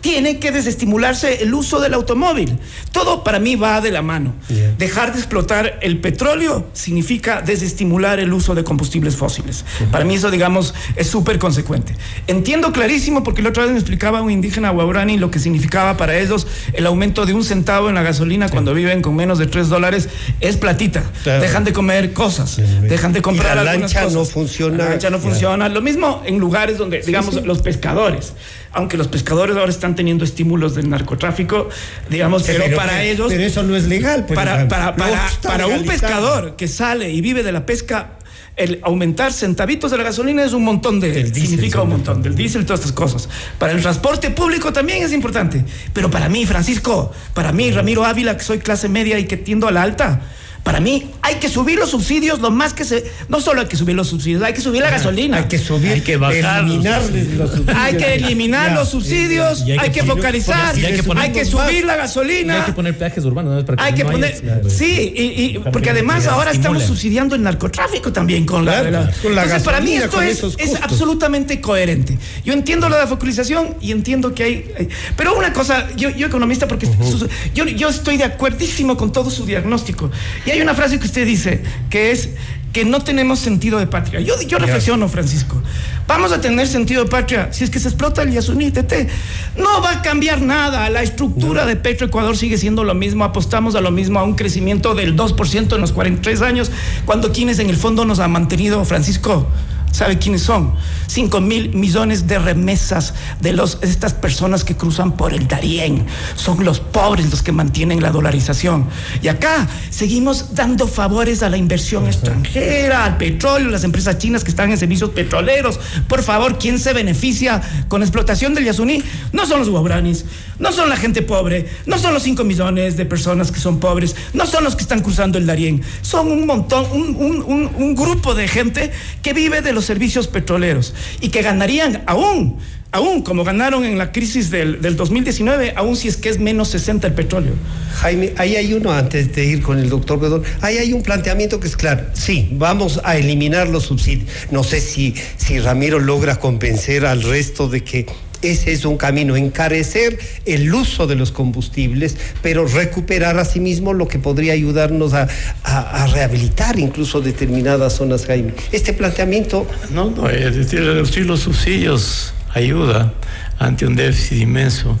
Tiene que desestimularse el uso del automóvil. Todo para mí va de la mano. Dejar de explotar el petróleo significa desestimular el uso de combustibles fósiles. Para mí eso, digamos, es súper consecuente. Entiendo clarísimo, porque la otra vez me explicaba un indígena guaurani lo que significaba para ellos el aumento de un centavo en la gasolina cuando viven con menos de tres dólares es platita. Claro. Dejan de comer cosas, dejan de comprar la algunas lancha cosas. no funciona. La lancha no funciona. Lo mismo en lugares donde, digamos, sí. los pescadores. Aunque los pescadores ahora están teniendo estímulos del narcotráfico, digamos, pero, pero para ellos. pero eso no es legal, pues, para, un pescador que sale y vive de la pesca, el aumentar centavitos de la gasolina es un montón de. significa un montón. Del diésel, todas estas cosas. Para el transporte público también es importante. Pero para mí, Francisco, para mí, Ramiro Ávila, que soy clase media y que tiendo a la alta. Para mí hay que subir los subsidios lo más que se... No solo hay que subir los subsidios, hay que subir la gasolina. Hay que subir, Hay que bajar los eliminarles los subsidios. Hay que eliminar Ya, los subsidios, hay, que, focalizar, hay que poner- hay que más. subir la Y gasolina. hay que poner peajes urbanos, ¿no? Para Hay que no haya- poner, sí, y, y- porque que- además ahora estamos subsidiando el narcotráfico también con la, Claro, la- con la Entonces, para mí esto es, es absolutamente coherente. Yo entiendo lo de la focalización y entiendo que hay, hay- pero una cosa, yo, yo economista, porque su- yo, yo estoy de acuerdísimo con todo su diagnóstico. Y hay una frase que usted dice, que es que no tenemos sentido de patria. Yo, yo reflexiono, Francisco. Vamos a tener sentido de patria si es que se explota el Yasuní TT. No va a cambiar nada. La estructura de Petroecuador sigue siendo lo mismo. Apostamos a lo mismo, a un crecimiento del 2% en los 43 años, cuando quienes en el fondo nos ha mantenido, Francisco, ¿Sabe quiénes son? 5 mil millones de remesas de los, estas personas que cruzan por el Darién. Son los pobres los que mantienen la dolarización. Y acá seguimos dando favores a la inversión extranjera, al petróleo, las empresas chinas que están en servicios petroleros. Por favor, ¿quién se beneficia con la explotación del Yasuní? No son los guabranis, no son la gente pobre, no son los 5 millones de personas que son pobres, no son los que están cruzando el Darién. Son un montón, un, un- un- un grupo de gente que vive de los servicios petroleros y que ganarían aún, aún como ganaron en la crisis del, del 2019, aún si es que es menos 60 el petróleo. Jaime, ahí hay uno, antes de ir con el doctor Bedón, ahí hay un planteamiento que es claro. Sí, vamos a eliminar los subsidios. No sé si, si Ramiro logra convencer al resto de que ese es un camino, encarecer el uso de los combustibles, pero recuperar asimismo lo que podría ayudarnos a, a- a rehabilitar incluso determinadas zonas, Jaime. Este planteamiento... No, no, es decir, reducir los subsidios ayuda ante un déficit inmenso.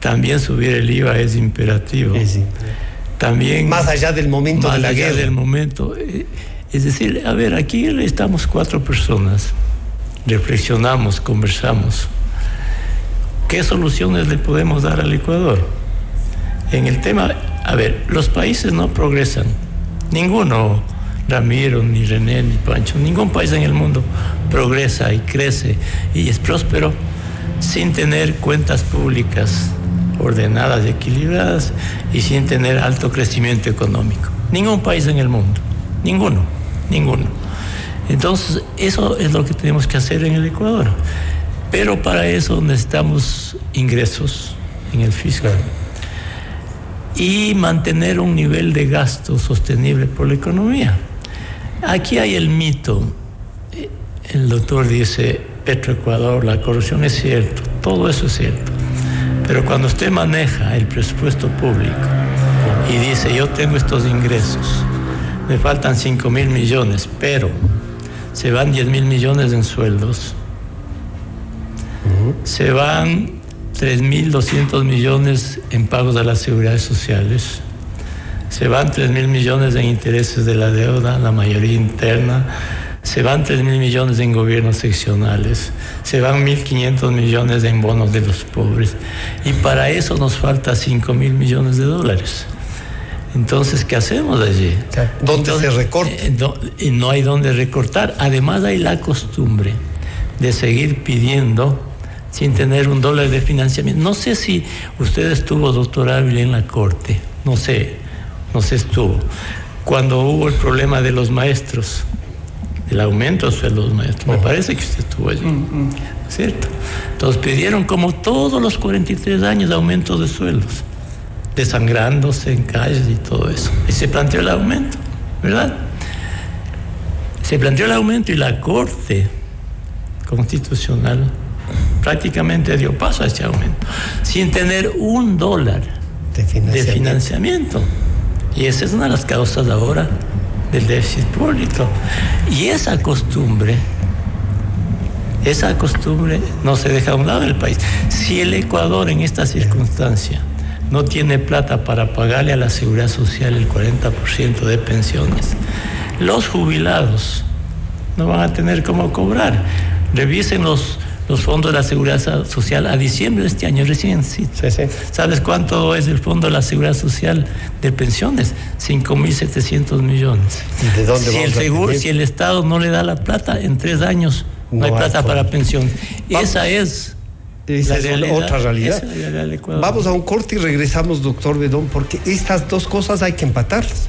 También subir el IVA es imperativo. También Más allá del momento más de la allá guerra. del momento. eh, Es decir, a ver, aquí estamos cuatro personas, reflexionamos, conversamos. ¿Qué soluciones le podemos dar al Ecuador? En el tema, a ver, los países no progresan. Ninguno, Ramiro, ni René, ni Pancho, ningún país en el mundo progresa y crece y es próspero sin tener cuentas públicas ordenadas y equilibradas y sin tener alto crecimiento económico. Ningún país en el mundo, ninguno, ninguno. Entonces, eso es lo que tenemos que hacer en el Ecuador. Pero para eso necesitamos ingresos en el fiscal y mantener un nivel de gasto sostenible por la economía. Aquí hay el mito. El doctor dice, Petroecuador, la corrupción es cierto, todo eso es cierto. Pero cuando usted maneja el presupuesto público y dice, yo tengo estos ingresos, me faltan 5 mil millones, pero se van 10 mil millones en sueldos, se van 3.200 millones en pagos a las seguridades sociales, se van 3.000 millones en intereses de la deuda, la mayoría interna, se van 3.000 millones en gobiernos seccionales, se van 1.500 millones en bonos de los pobres y para eso nos falta 5.000 millones de dólares. Entonces, ¿qué hacemos allí? ¿Dónde se recorta? Eh, no, y no hay dónde recortar. Además hay la costumbre de seguir pidiendo sin tener un dólar de financiamiento. No sé si usted estuvo, doctor Ávila, en la corte. No sé, no sé estuvo. Cuando hubo el problema de los maestros, el aumento de sueldos de los maestros. Me parece que usted estuvo allí. ¿Cierto? Entonces pidieron como todos los 43 años aumento de sueldos, desangrándose en calles y todo eso. Y se planteó el aumento, ¿verdad? Se planteó el aumento y la Corte Constitucional prácticamente dio paso a ese aumento, sin tener un dólar de financiamiento. financiamiento. Y esa es una de las causas ahora del déficit público. Y esa costumbre, esa costumbre no se deja a un lado del país. Si el Ecuador en esta circunstancia no tiene plata para pagarle a la seguridad social el 40% de pensiones, los jubilados no van a tener cómo cobrar. Revisen los, los fondos de la seguridad so- social a diciembre de este año recién. Sí. ¿Sabes cuánto es el fondo de la seguridad social de pensiones? 5.700 millones. ¿De dónde si, el vamos seguro, si el Estado no le da la plata, en tres años no, No hay plata para pensión. Esa es Esa la es realidad. otra realidad. Esa es la realidad. Vamos a un corte y regresamos, doctor Bedón, porque estas dos cosas hay que empatarlas.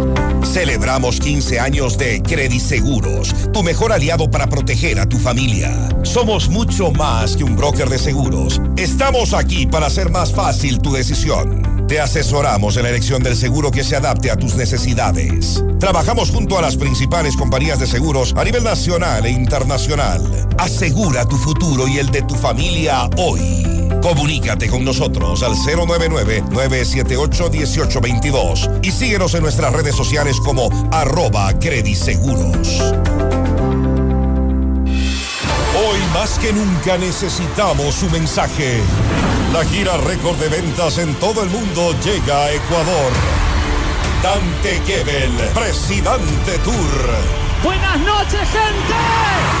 Celebramos 15 años de Crediseguros, tu mejor aliado para proteger a tu familia. Somos mucho más que un broker de seguros. Estamos aquí para hacer más fácil tu decisión. Te asesoramos en la elección del seguro que se adapte a tus necesidades. Trabajamos junto a las principales compañías de seguros a nivel nacional e internacional. Asegura tu futuro y el de tu familia hoy. Comunícate con nosotros al 099-978-1822 y síguenos en nuestras redes sociales como arroba crediseguros. Hoy más que nunca necesitamos su mensaje. La gira récord de ventas en todo el mundo llega a Ecuador. Dante Gebel, Presidente Tour. Buenas noches, gente.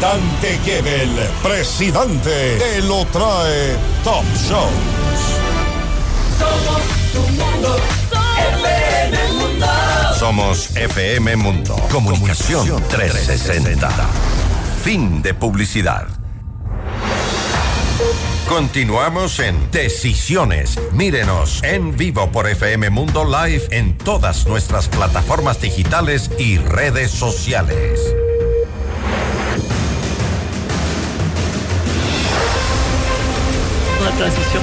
Dante Gebel, presidente, te lo trae Top Shows. Somos tu mundo. FM Mundo. Somos FM Mundo. Comunicación 360. Fin de publicidad. Continuamos en Decisiones. Mírenos en vivo por FM Mundo Live en todas nuestras plataformas digitales y redes sociales. Transición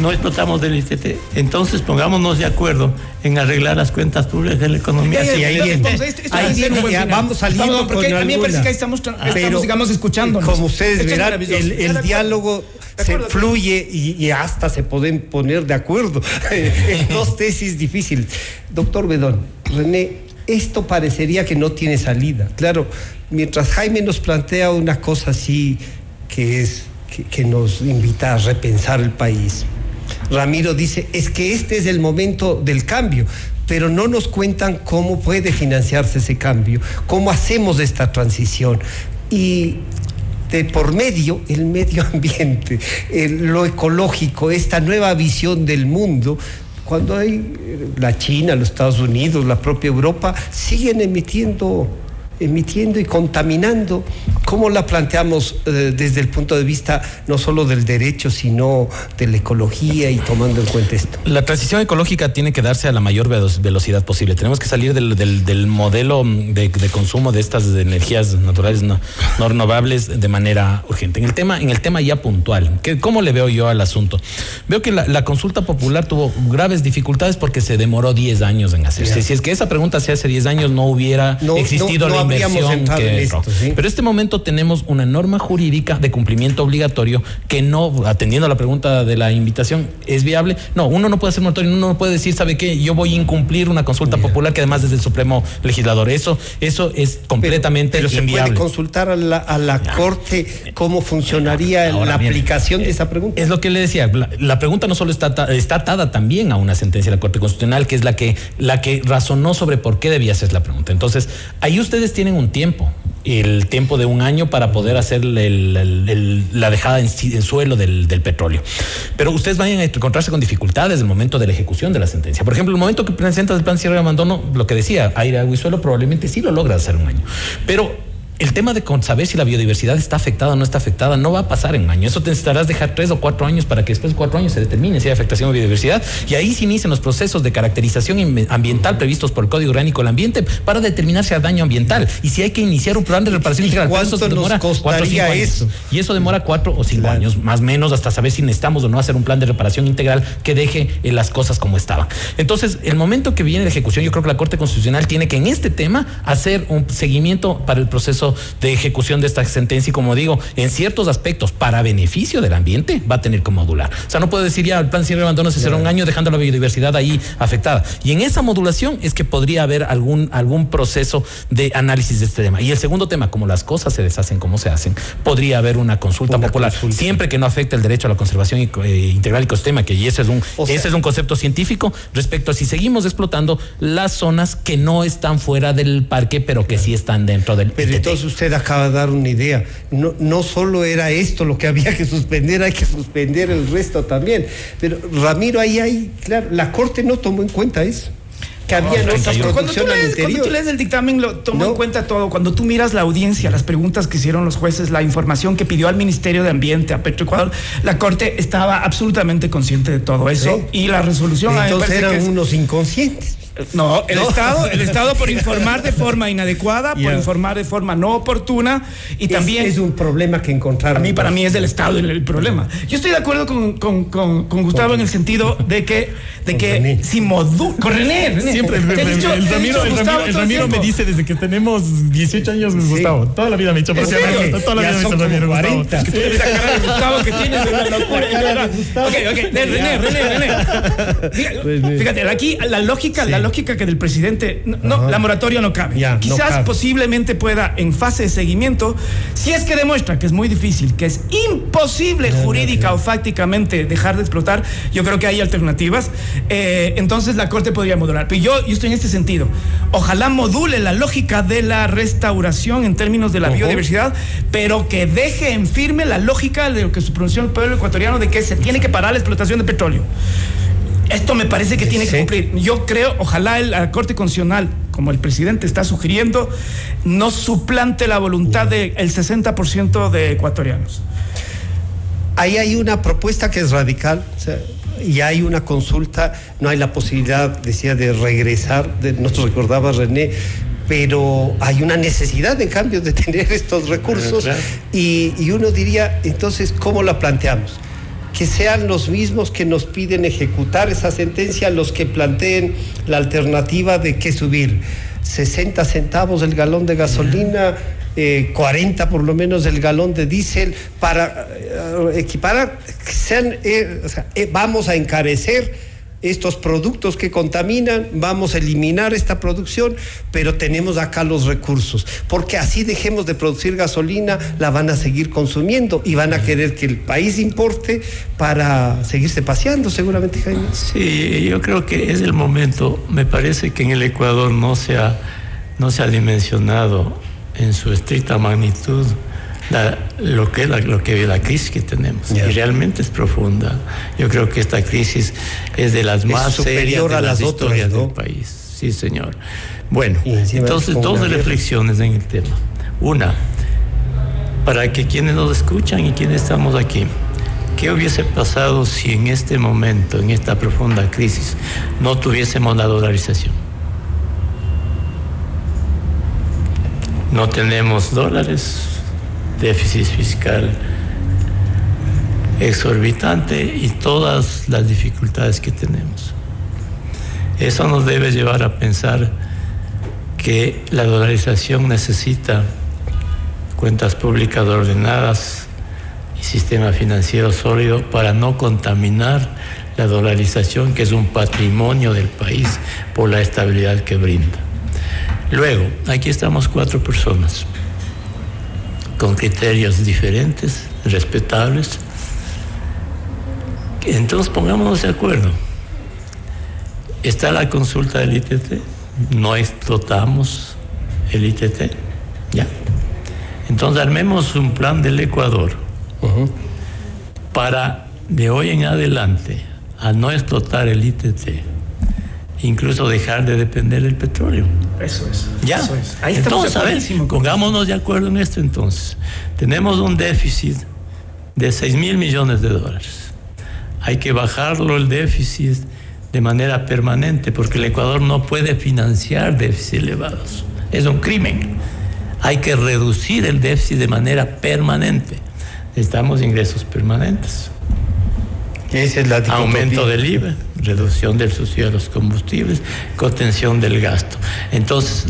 no explotamos del ITT. Entonces pongámonos de acuerdo en arreglar las cuentas públicas de la economía. Sí, ahí viene. Ahí viene, ya, vamos saliendo Vamos, porque con a mí me parece alguna. que ahí estamos, Pero, estamos digamos, escuchándonos. Como ustedes verán, el, diálogo se fluye y, y hasta se pueden poner de acuerdo en dos tesis difíciles. Doctor Bedón, René, esto parecería que no tiene salida. Claro, mientras Jaime nos plantea una cosa así que es que, nos invita a repensar el país. Ramiro dice, es que este es el momento del cambio, pero no nos cuentan cómo puede financiarse ese cambio, cómo hacemos esta transición. Y de por medio, el medio ambiente, lo ecológico, esta nueva visión del mundo, cuando hay eh, la China, los Estados Unidos, la propia Europa, siguen emitiendo emitiendo y contaminando, ¿cómo la planteamos eh, desde el punto de vista no solo del derecho, sino de la ecología y tomando en cuenta esto? La transición ecológica tiene que darse a la mayor velo- velocidad posible. Tenemos que salir del, del- del modelo de, de consumo de estas energías naturales no, no renovables de manera urgente. En el tema, en el tema ya puntual, que, ¿cómo le veo yo al asunto? Veo que la, la consulta popular tuvo graves dificultades porque se demoró 10 años en hacerse. Si es que esa pregunta se hace 10 años, no hubiera No- existido no- no la inversión entrado que en esto, entró. ¿sí? Pero en este momento tenemos una norma jurídica de cumplimiento obligatorio que no, atendiendo a la pregunta de la invitación, ¿es viable? No, uno no puede hacer moratorio, uno no puede decir, ¿sabe qué? Yo voy a incumplir una consulta popular que además es del Supremo Legislador. Eso, eso es completamente Pero se puede inviable. consultar a la, a la Corte cómo funcionaría la aplicación de esa pregunta. Es lo que le decía, la, la pregunta no solo está, está atada también a una sentencia de la Corte Constitucional, que es la que, la que razonó sobre por qué debía hacer la pregunta. Entonces, ahí ustedes tienen un tiempo, el tiempo de un año para poder hacer el- la dejada en, suelo del, petróleo. Pero ustedes vayan a encontrarse con dificultades en el momento de la ejecución de la sentencia. Por ejemplo, el momento que presentas el plan cierre de abandono, lo que decía, aire, agua y suelo, probablemente sí lo logras hacer un año. Pero el tema de saber si la biodiversidad está afectada o no está afectada no va a pasar en un año. Eso te necesitarás dejar tres o cuatro años para que después de cuatro años se determine si hay afectación a biodiversidad. Y ahí se inician los procesos de caracterización ambiental previstos por el Código Orgánico del Ambiente para determinar si hay daño ambiental y si hay que iniciar un plan de reparación ¿Y integral. Cuánto eso nos demora cuatro costaría años. eso? Y eso demora cuatro o cinco años, más o menos, hasta saber si necesitamos o no hacer un plan de reparación integral que deje eh, las cosas como estaban. Entonces, el momento que viene la ejecución, yo creo que la Corte Constitucional tiene que en este tema hacer un seguimiento para el proceso de ejecución de esta sentencia y como digo, en ciertos aspectos, para beneficio del ambiente, va a tener que modular. O sea, no puedo decir ya el plan cierre de abandono se será un año dejando la biodiversidad ahí afectada. Y en esa modulación es que podría haber algún, algún proceso de análisis de este tema. Y el segundo tema, como las cosas se deshacen como se hacen, podría haber una consulta popular, siempre que no afecte el derecho a la conservación y, eh, integral ecosistema, que y ese es un, O sea- ese es un concepto científico respecto a si seguimos explotando las zonas que no están fuera del parque, pero que sí están dentro del Pero. Entonces usted acaba de dar una idea. No, no solo era esto lo que había que suspender, hay que suspender el resto también. Pero Ramiro, ahí hay, claro, la Corte no tomó en cuenta eso. Que había otra Cuando tú, lees, cuando tú lees el dictamen, lo tomo No. en cuenta todo. Cuando tú miras la audiencia, las preguntas que hicieron los jueces, la información que pidió al Ministerio de Ambiente, a Petroecuador, la Corte estaba absolutamente consciente de todo eso. Sí. Y la resolución Entonces eran que es- unos inconscientes. No, el No. Estado, el Estado por informar de forma inadecuada, por Ya. informar de forma no oportuna y Es- también es, un problema que encontraron. a mí, para mí, es del Estado el, el problema. Yo estoy de acuerdo con, con- con- con Gustavo en el sentido de que, de Con que René. si modu... Con René, René. Siempre el, he el- dicho- el he Ramiro, Gustavo Ramiro- Ramiro me dice desde que tenemos 18 años, Gustavo. Toda la vida me ha dicho, ¿En pero sí, serio? Ramiro, toda la Ya vida me son dice Ramiro, como Gustavo. 40. Es que tú eres- Esa cara de Gustavo que tienes es una locura. Gustavo. Ok, ok, de René, René, René. Fíjate, Fíjate, aquí la lógica, la lógica que del presidente, no, la moratoria no cabe. Ya, no Quizás cabe. posiblemente pueda en fase de seguimiento, si es que demuestra que es muy difícil, que es imposible jurídica o fácticamente dejar de explotar, yo creo que hay alternativas. Eh, entonces la Corte podría modular. Pero yo, yo estoy en este sentido. Ojalá module la lógica de la restauración en términos de la biodiversidad, pero que deje en firme la lógica de lo que su pronunció el pueblo ecuatoriano de que se tiene que parar la explotación de petróleo. Esto me parece que tiene que cumplir. Yo creo, ojalá el- la Corte Constitucional, como el presidente está sugiriendo, no suplante la voluntad del 60% de ecuatorianos. Ahí hay una propuesta que es radical. o sea, y hay una consulta, no hay la posibilidad, decía, de regresar, de, nos recordaba René, pero hay una necesidad, en cambio, de tener estos recursos. claro. Y, y uno diría, entonces, ¿cómo la planteamos? Que sean los mismos que nos piden ejecutar esa sentencia los que planteen la alternativa de que subir. 60 centavos el galón de gasolina, eh, 40 por lo menos el galón de diésel, para eh, equiparar, eh, eh, vamos a encarecer estos productos que contaminan, vamos a eliminar esta producción, pero tenemos acá los recursos, porque así dejemos de producir gasolina, la van a seguir consumiendo y van a querer que el país importe para seguirse paseando, seguramente, Jaime. Sí, yo creo que es el momento. Me parece que en el Ecuador no se ha, no se ha dimensionado en su estricta magnitud la- lo que es la, lo que la crisis que tenemos. Y realmente es profunda. Yo creo que esta crisis es de las más superior de a las, las otras, historias ¿no? del país. Sí, señor. Bueno, entonces dos reflexiones en el tema. Una, para que quienes nos escuchan y quienes estamos aquí, ¿qué hubiese pasado si en este momento, en esta profunda crisis, no tuviésemos la dolarización? No tenemos dólares, déficit fiscal exorbitante y todas las dificultades que tenemos. Eso nos debe llevar a pensar que la dolarización necesita cuentas públicas ordenadas y sistema financiero sólido para no contaminar la dolarización, que es un patrimonio del país por la estabilidad que brinda. Luego, aquí estamos cuatro personas con criterios diferentes, respetables. Entonces pongámonos de acuerdo. Está la consulta del ITT, no explotamos el ITT, ya. Entonces armemos un plan del Ecuador para de hoy en adelante a no explotar el ITT, incluso dejar de depender del petróleo. Eso es. Ya. Eso es. Ahí estamos entonces, de a ver, pongámonos de acuerdo en esto entonces. Tenemos un déficit de 6 mil millones de dólares. Hay que bajarlo el déficit de manera permanente porque el Ecuador no puede financiar déficits elevados. Es un crimen. Hay que reducir el déficit de manera permanente. Necesitamos ingresos permanentes. Esa es la. Aumento del IVA, reducción del subsidio de los combustibles, contención del gasto. Entonces,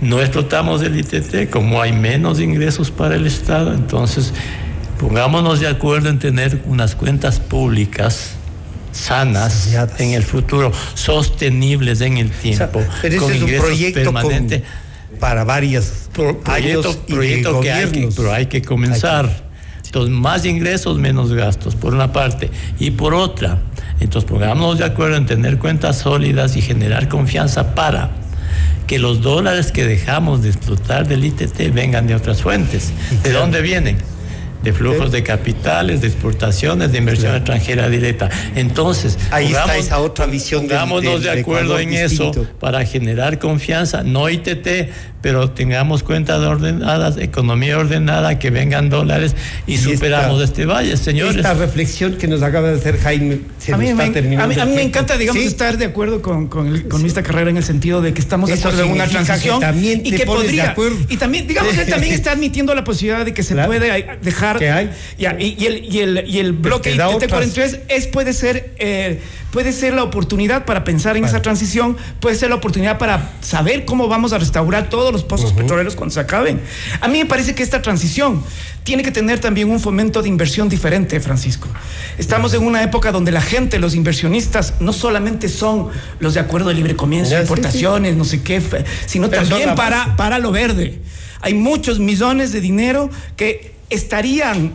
no explotamos el ITT, como hay menos ingresos para el Estado, entonces pongámonos de acuerdo en tener unas cuentas públicas sanas en el futuro, sostenibles en el tiempo, pero ese con es un ingresos proyecto con- permanentes. para varios proyecto, años y proyecto que hay que, pero hay que comenzar. Entonces, más ingresos, menos gastos, por una parte. Y por otra, entonces pongámonos de acuerdo en tener cuentas sólidas y generar confianza para que los dólares que dejamos de explotar del ITT vengan de otras fuentes. ¿De dónde vienen? De flujos de capitales, de exportaciones, de inversión extranjera directa. Entonces, Ahí está esa otra visión pongámonos del de acuerdo en eso para generar confianza, no ITT, pero tengamos cuentas ordenadas, economía ordenada, que vengan dólares y, superamos este valle, señores. Esta reflexión que nos acaba de hacer Jaime se A nos mí, está me, terminando. a mí- a mí el me encanta, digamos, Sí, estar de acuerdo con, con, el- con esta carrera en el sentido de que estamos de acuerdo en una que transición también y que podría. Y también, digamos, él también está admitiendo la posibilidad de que se Claro. puede dejar. Que hay. Ya, y, y el, y, el, y el bloque te da ITT otras. 43 es, puede, ser, eh, puede ser la oportunidad para pensar en esa transición, puede ser la oportunidad para saber cómo vamos a restaurar todos los pozos petroleros cuando se acaben. A mí me parece que esta transición tiene que tener también un fomento de inversión diferente, Francisco. Estamos en una época donde la gente, los inversionistas, no solamente son los de acuerdo de libre comercio, sí, importaciones, no sé qué, sino Pero también para, para lo verde. Hay muchos millones de dinero que estarían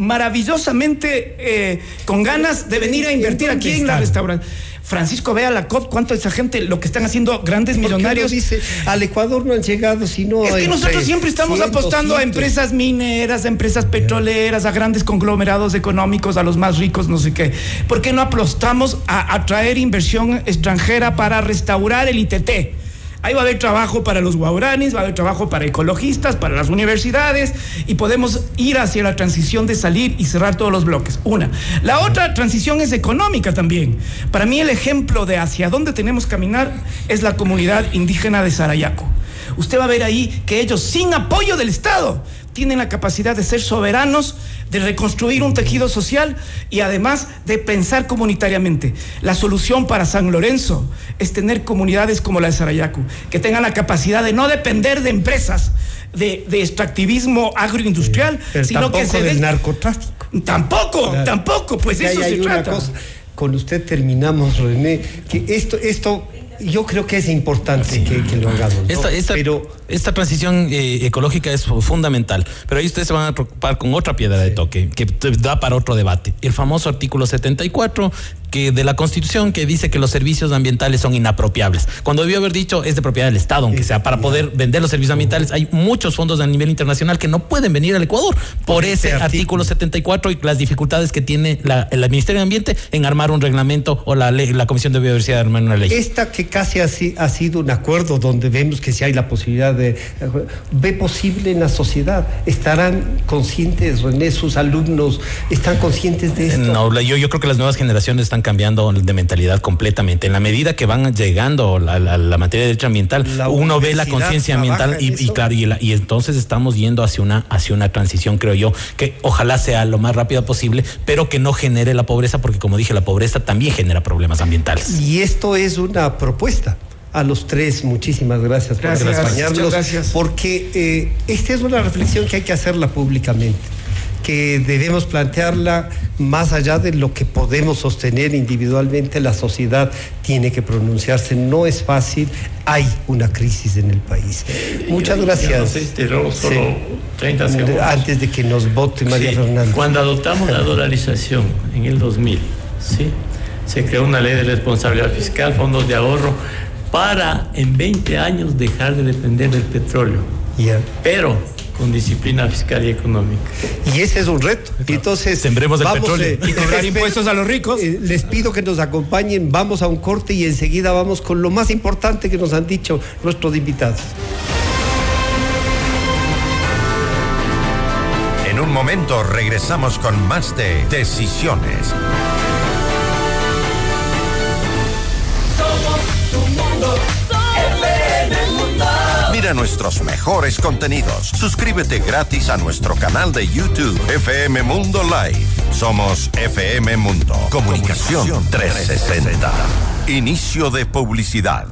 maravillosamente eh, con ganas de venir a invertir ¿En aquí en la restauración. Francisco, vea la COP, cuánto esa gente, lo que están haciendo grandes ¿Por qué no millonarios. dice, al Ecuador no han llegado, sino Es que nosotros siempre estamos 100, apostando a 200. empresas mineras, a empresas petroleras, a grandes conglomerados económicos, a los más ricos, no sé qué. ¿Por qué no apostamos a atraer inversión extranjera para restaurar el ITT? Ahí va a haber trabajo para los guauranis, va a haber trabajo para ecologistas, para las universidades y podemos ir hacia la transición de salir y cerrar todos los bloques. Una. La otra transición es económica también. Para mí el ejemplo de hacia dónde tenemos que caminar es la comunidad indígena de Sarayaco. Usted va a ver ahí que ellos, sin apoyo del Estado, tienen la capacidad de ser soberanos, de reconstruir un tejido social y además de pensar comunitariamente. La solución para San Lorenzo es tener comunidades como la de Sarayacu, que tengan la capacidad de no depender de empresas de, de extractivismo agroindustrial, Pero sino tampoco que se del den- narcotráfico. Tampoco, Claro. tampoco, pues Que eso se trata. cosa, con usted terminamos, René, que esto, esto, yo creo que es importante que, que lo hagamos. ¿no? Esta, esta, esta transición eh, ecológica es fu- fundamental, pero ahí ustedes se van a preocupar con otra piedra de toque que da para otro debate. El famoso artículo 74 que de la Constitución que dice que los servicios ambientales son inapropiables. Cuando debió haber dicho es de propiedad del Estado, aunque sea para poder vender los servicios ambientales, hay muchos fondos a nivel internacional que no pueden venir al Ecuador por ese artículo 74 y las dificultades que tiene la, el Ministerio de Ambiente en armar un reglamento o la, ley- la Comisión de Biodiversidad de armar una ley. Esta que casi ha, si- ha sido un acuerdo donde vemos que si hay la posibilidad de... ¿Ve posible en la sociedad? ¿Estarán conscientes, René, sus alumnos? ¿Están conscientes de esto? No, yo, yo creo que las nuevas generaciones están cambiando de mentalidad completamente. En la medida que van llegando la, la- la materia de derecho ambiental, La uno ve la conciencia ambiental y, claro, y, la- y entonces estamos yendo hacia una, hacia una transición, creo yo, que ojalá sea lo más rápida posible, pero que no genere la pobreza, porque como dije, la pobreza también genera problemas ambientales. Y esto es una propuesta. A los tres, muchísimas gracias, Gracias, por acompañarnos. gracias. Porque eh, esta es una reflexión que hay que hacerla públicamente, que debemos plantearla más allá de lo que podemos sostener individualmente. La sociedad tiene que pronunciarse. No es fácil. Hay una crisis en el país. Muchas gracias. no sé, solo Sí. 30 segundos. Antes de que nos vote María Sí, Fernanda. Cuando adoptamos la dolarización en el 2000, ¿sí? se creó una ley de responsabilidad fiscal, fondos de ahorro, para en 20 años dejar de depender del petróleo, pero con disciplina fiscal y económica. Y ese es un reto. Entonces, Sembremos el vamos, petróleo. Y cobrar impuestos a los ricos. eh, les pido que nos acompañen, vamos a un corte y enseguida vamos con lo más importante que nos han dicho nuestros invitados. En un momento regresamos con más de Decisiones. Nuestros mejores contenidos. Suscríbete gratis a nuestro canal de YouTube FM Mundo Live. Somos FM Mundo. Comunicación 360. Inicio de publicidad.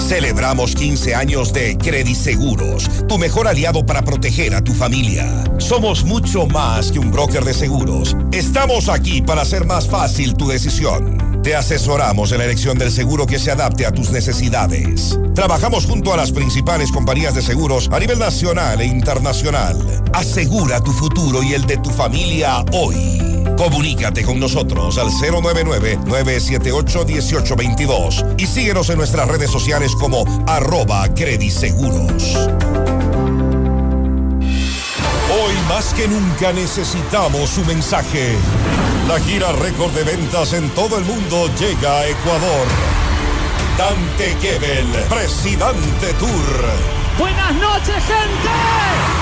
Celebramos 15 años de Crediseguros, tu mejor aliado para proteger a tu familia. Somos mucho más que un broker de seguros. Estamos aquí para hacer más fácil tu decisión. Te asesoramos en la elección del seguro que se adapte a tus necesidades. Trabajamos junto a las principales compañías de seguros a nivel nacional e internacional. Asegura tu futuro y el de tu familia hoy. Comunícate con nosotros al 099-978-1822 y síguenos en nuestras redes sociales como arroba crediseguros. Más que nunca necesitamos su mensaje. La gira récord de ventas en todo el mundo llega a Ecuador. Dante Gebel, Presidente Tour. Buenas noches, gente.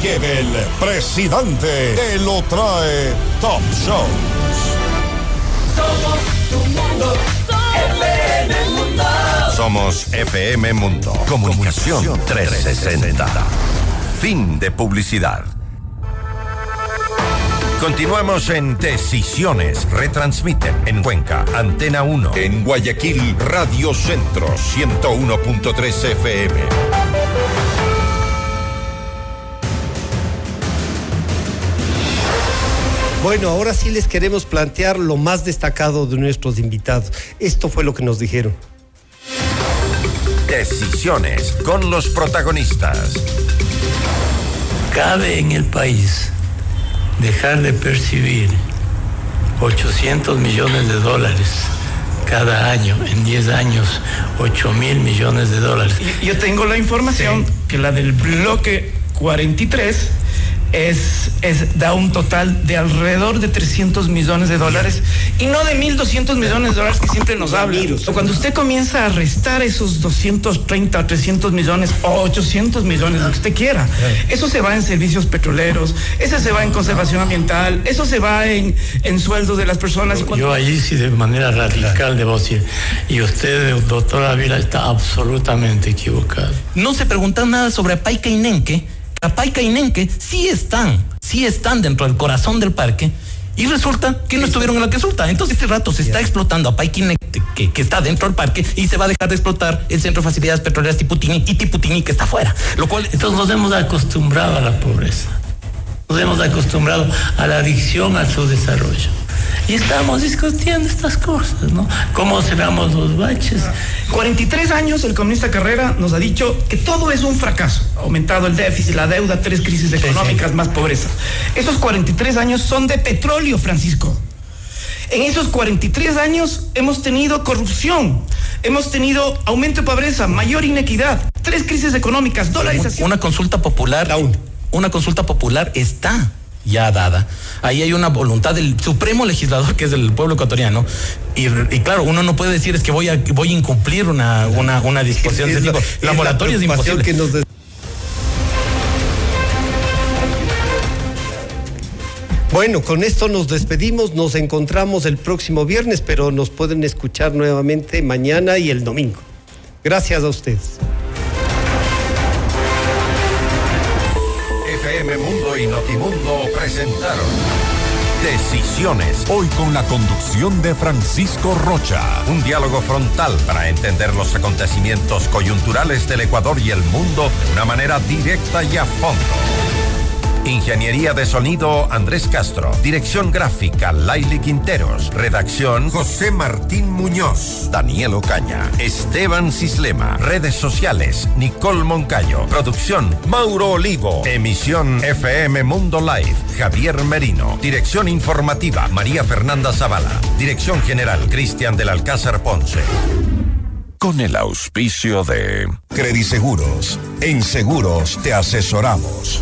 Gebel, presidente, te lo trae Top Shows. Somos tu mundo. FM Mundo. Somos FM Mundo. Comunicación 360. Fin de publicidad. Continuamos en Decisiones. Retransmiten en Cuenca, Antena 1. En Guayaquil, Radio Centro, 101.3 FM. Bueno, ahora sí les queremos plantear lo más destacado de nuestros invitados. Esto fue lo que nos dijeron. Decisiones con los protagonistas. ¿Cabe en el país dejar de percibir 800 millones de dólares cada año, en 10 años, 8 mil millones de dólares? Yo tengo la información que la del bloque 43 es, es, da un total de alrededor de 300 millones de dólares y no de 1.200 millones de dólares que siempre nos habla. Cuando usted comienza a restar esos 230 o 300 millones o 800 millones, lo que usted quiera, eso se va en servicios petroleros, eso se va en conservación ambiental, eso se va en, en sueldos de las personas. Y cuando- Yo allí sí de manera radical debo decir, y usted, doctor Ávila, está absolutamente equivocado. No se preguntan nada sobre Paica y Nenque. Paica y Nenque sí están, sí están dentro del corazón del parque. Y resulta que no estuvieron en la consulta. Entonces, este rato se está explotando a Nenque, que, que está dentro del parque, y se va a dejar de explotar el Centro de Facilidades Petroleras Tiputini y Tiputini, que está afuera. Lo cual, Entonces nos hemos acostumbrado a la pobreza, nos hemos acostumbrado a la adicción al subdesarrollo. Y estamos discutiendo estas cosas, ¿no? ¿Cómo cerramos los baches? 43 años el comunista Carrera nos ha dicho que todo es un fracaso. Aumentado el déficit, la deuda, tres crisis económicas, más pobreza. Esos 43 años son de petróleo, Francisco. En esos 43 años hemos tenido corrupción, hemos tenido aumento de pobreza, mayor inequidad, tres crisis económicas, dolarización. una consulta popular, una consulta popular está ya dada. Ahí hay una voluntad del supremo legislador que es el pueblo ecuatoriano. Y, y claro, uno no puede decir es que voy a, voy a incumplir una, una, una disposición de tipo. es La la moratoria es preocupación imposible. que nos des- Bueno, con esto nos despedimos, nos encontramos el próximo viernes, pero nos pueden escuchar nuevamente mañana y el domingo. Gracias a ustedes. FM Mundo y Notimundo presentaron Decisiones. Hoy con la conducción de Francisco Rocha. Un diálogo frontal para entender los acontecimientos coyunturales del Ecuador y el mundo de una manera directa y a fondo. Ingeniería de sonido Andrés Castro. Dirección gráfica Laili Quinteros. Redacción José Martín Muñoz. Daniel Ocaña. Esteban Cislema. Redes sociales Nicole Moncayo. Producción Mauro Olivo. Emisión FM Mundo Live Javier Merino. Dirección informativa María Fernanda Zavala. Dirección general Cristian del Alcázar Ponce. Con el auspicio de Crediseguros. En seguros te asesoramos.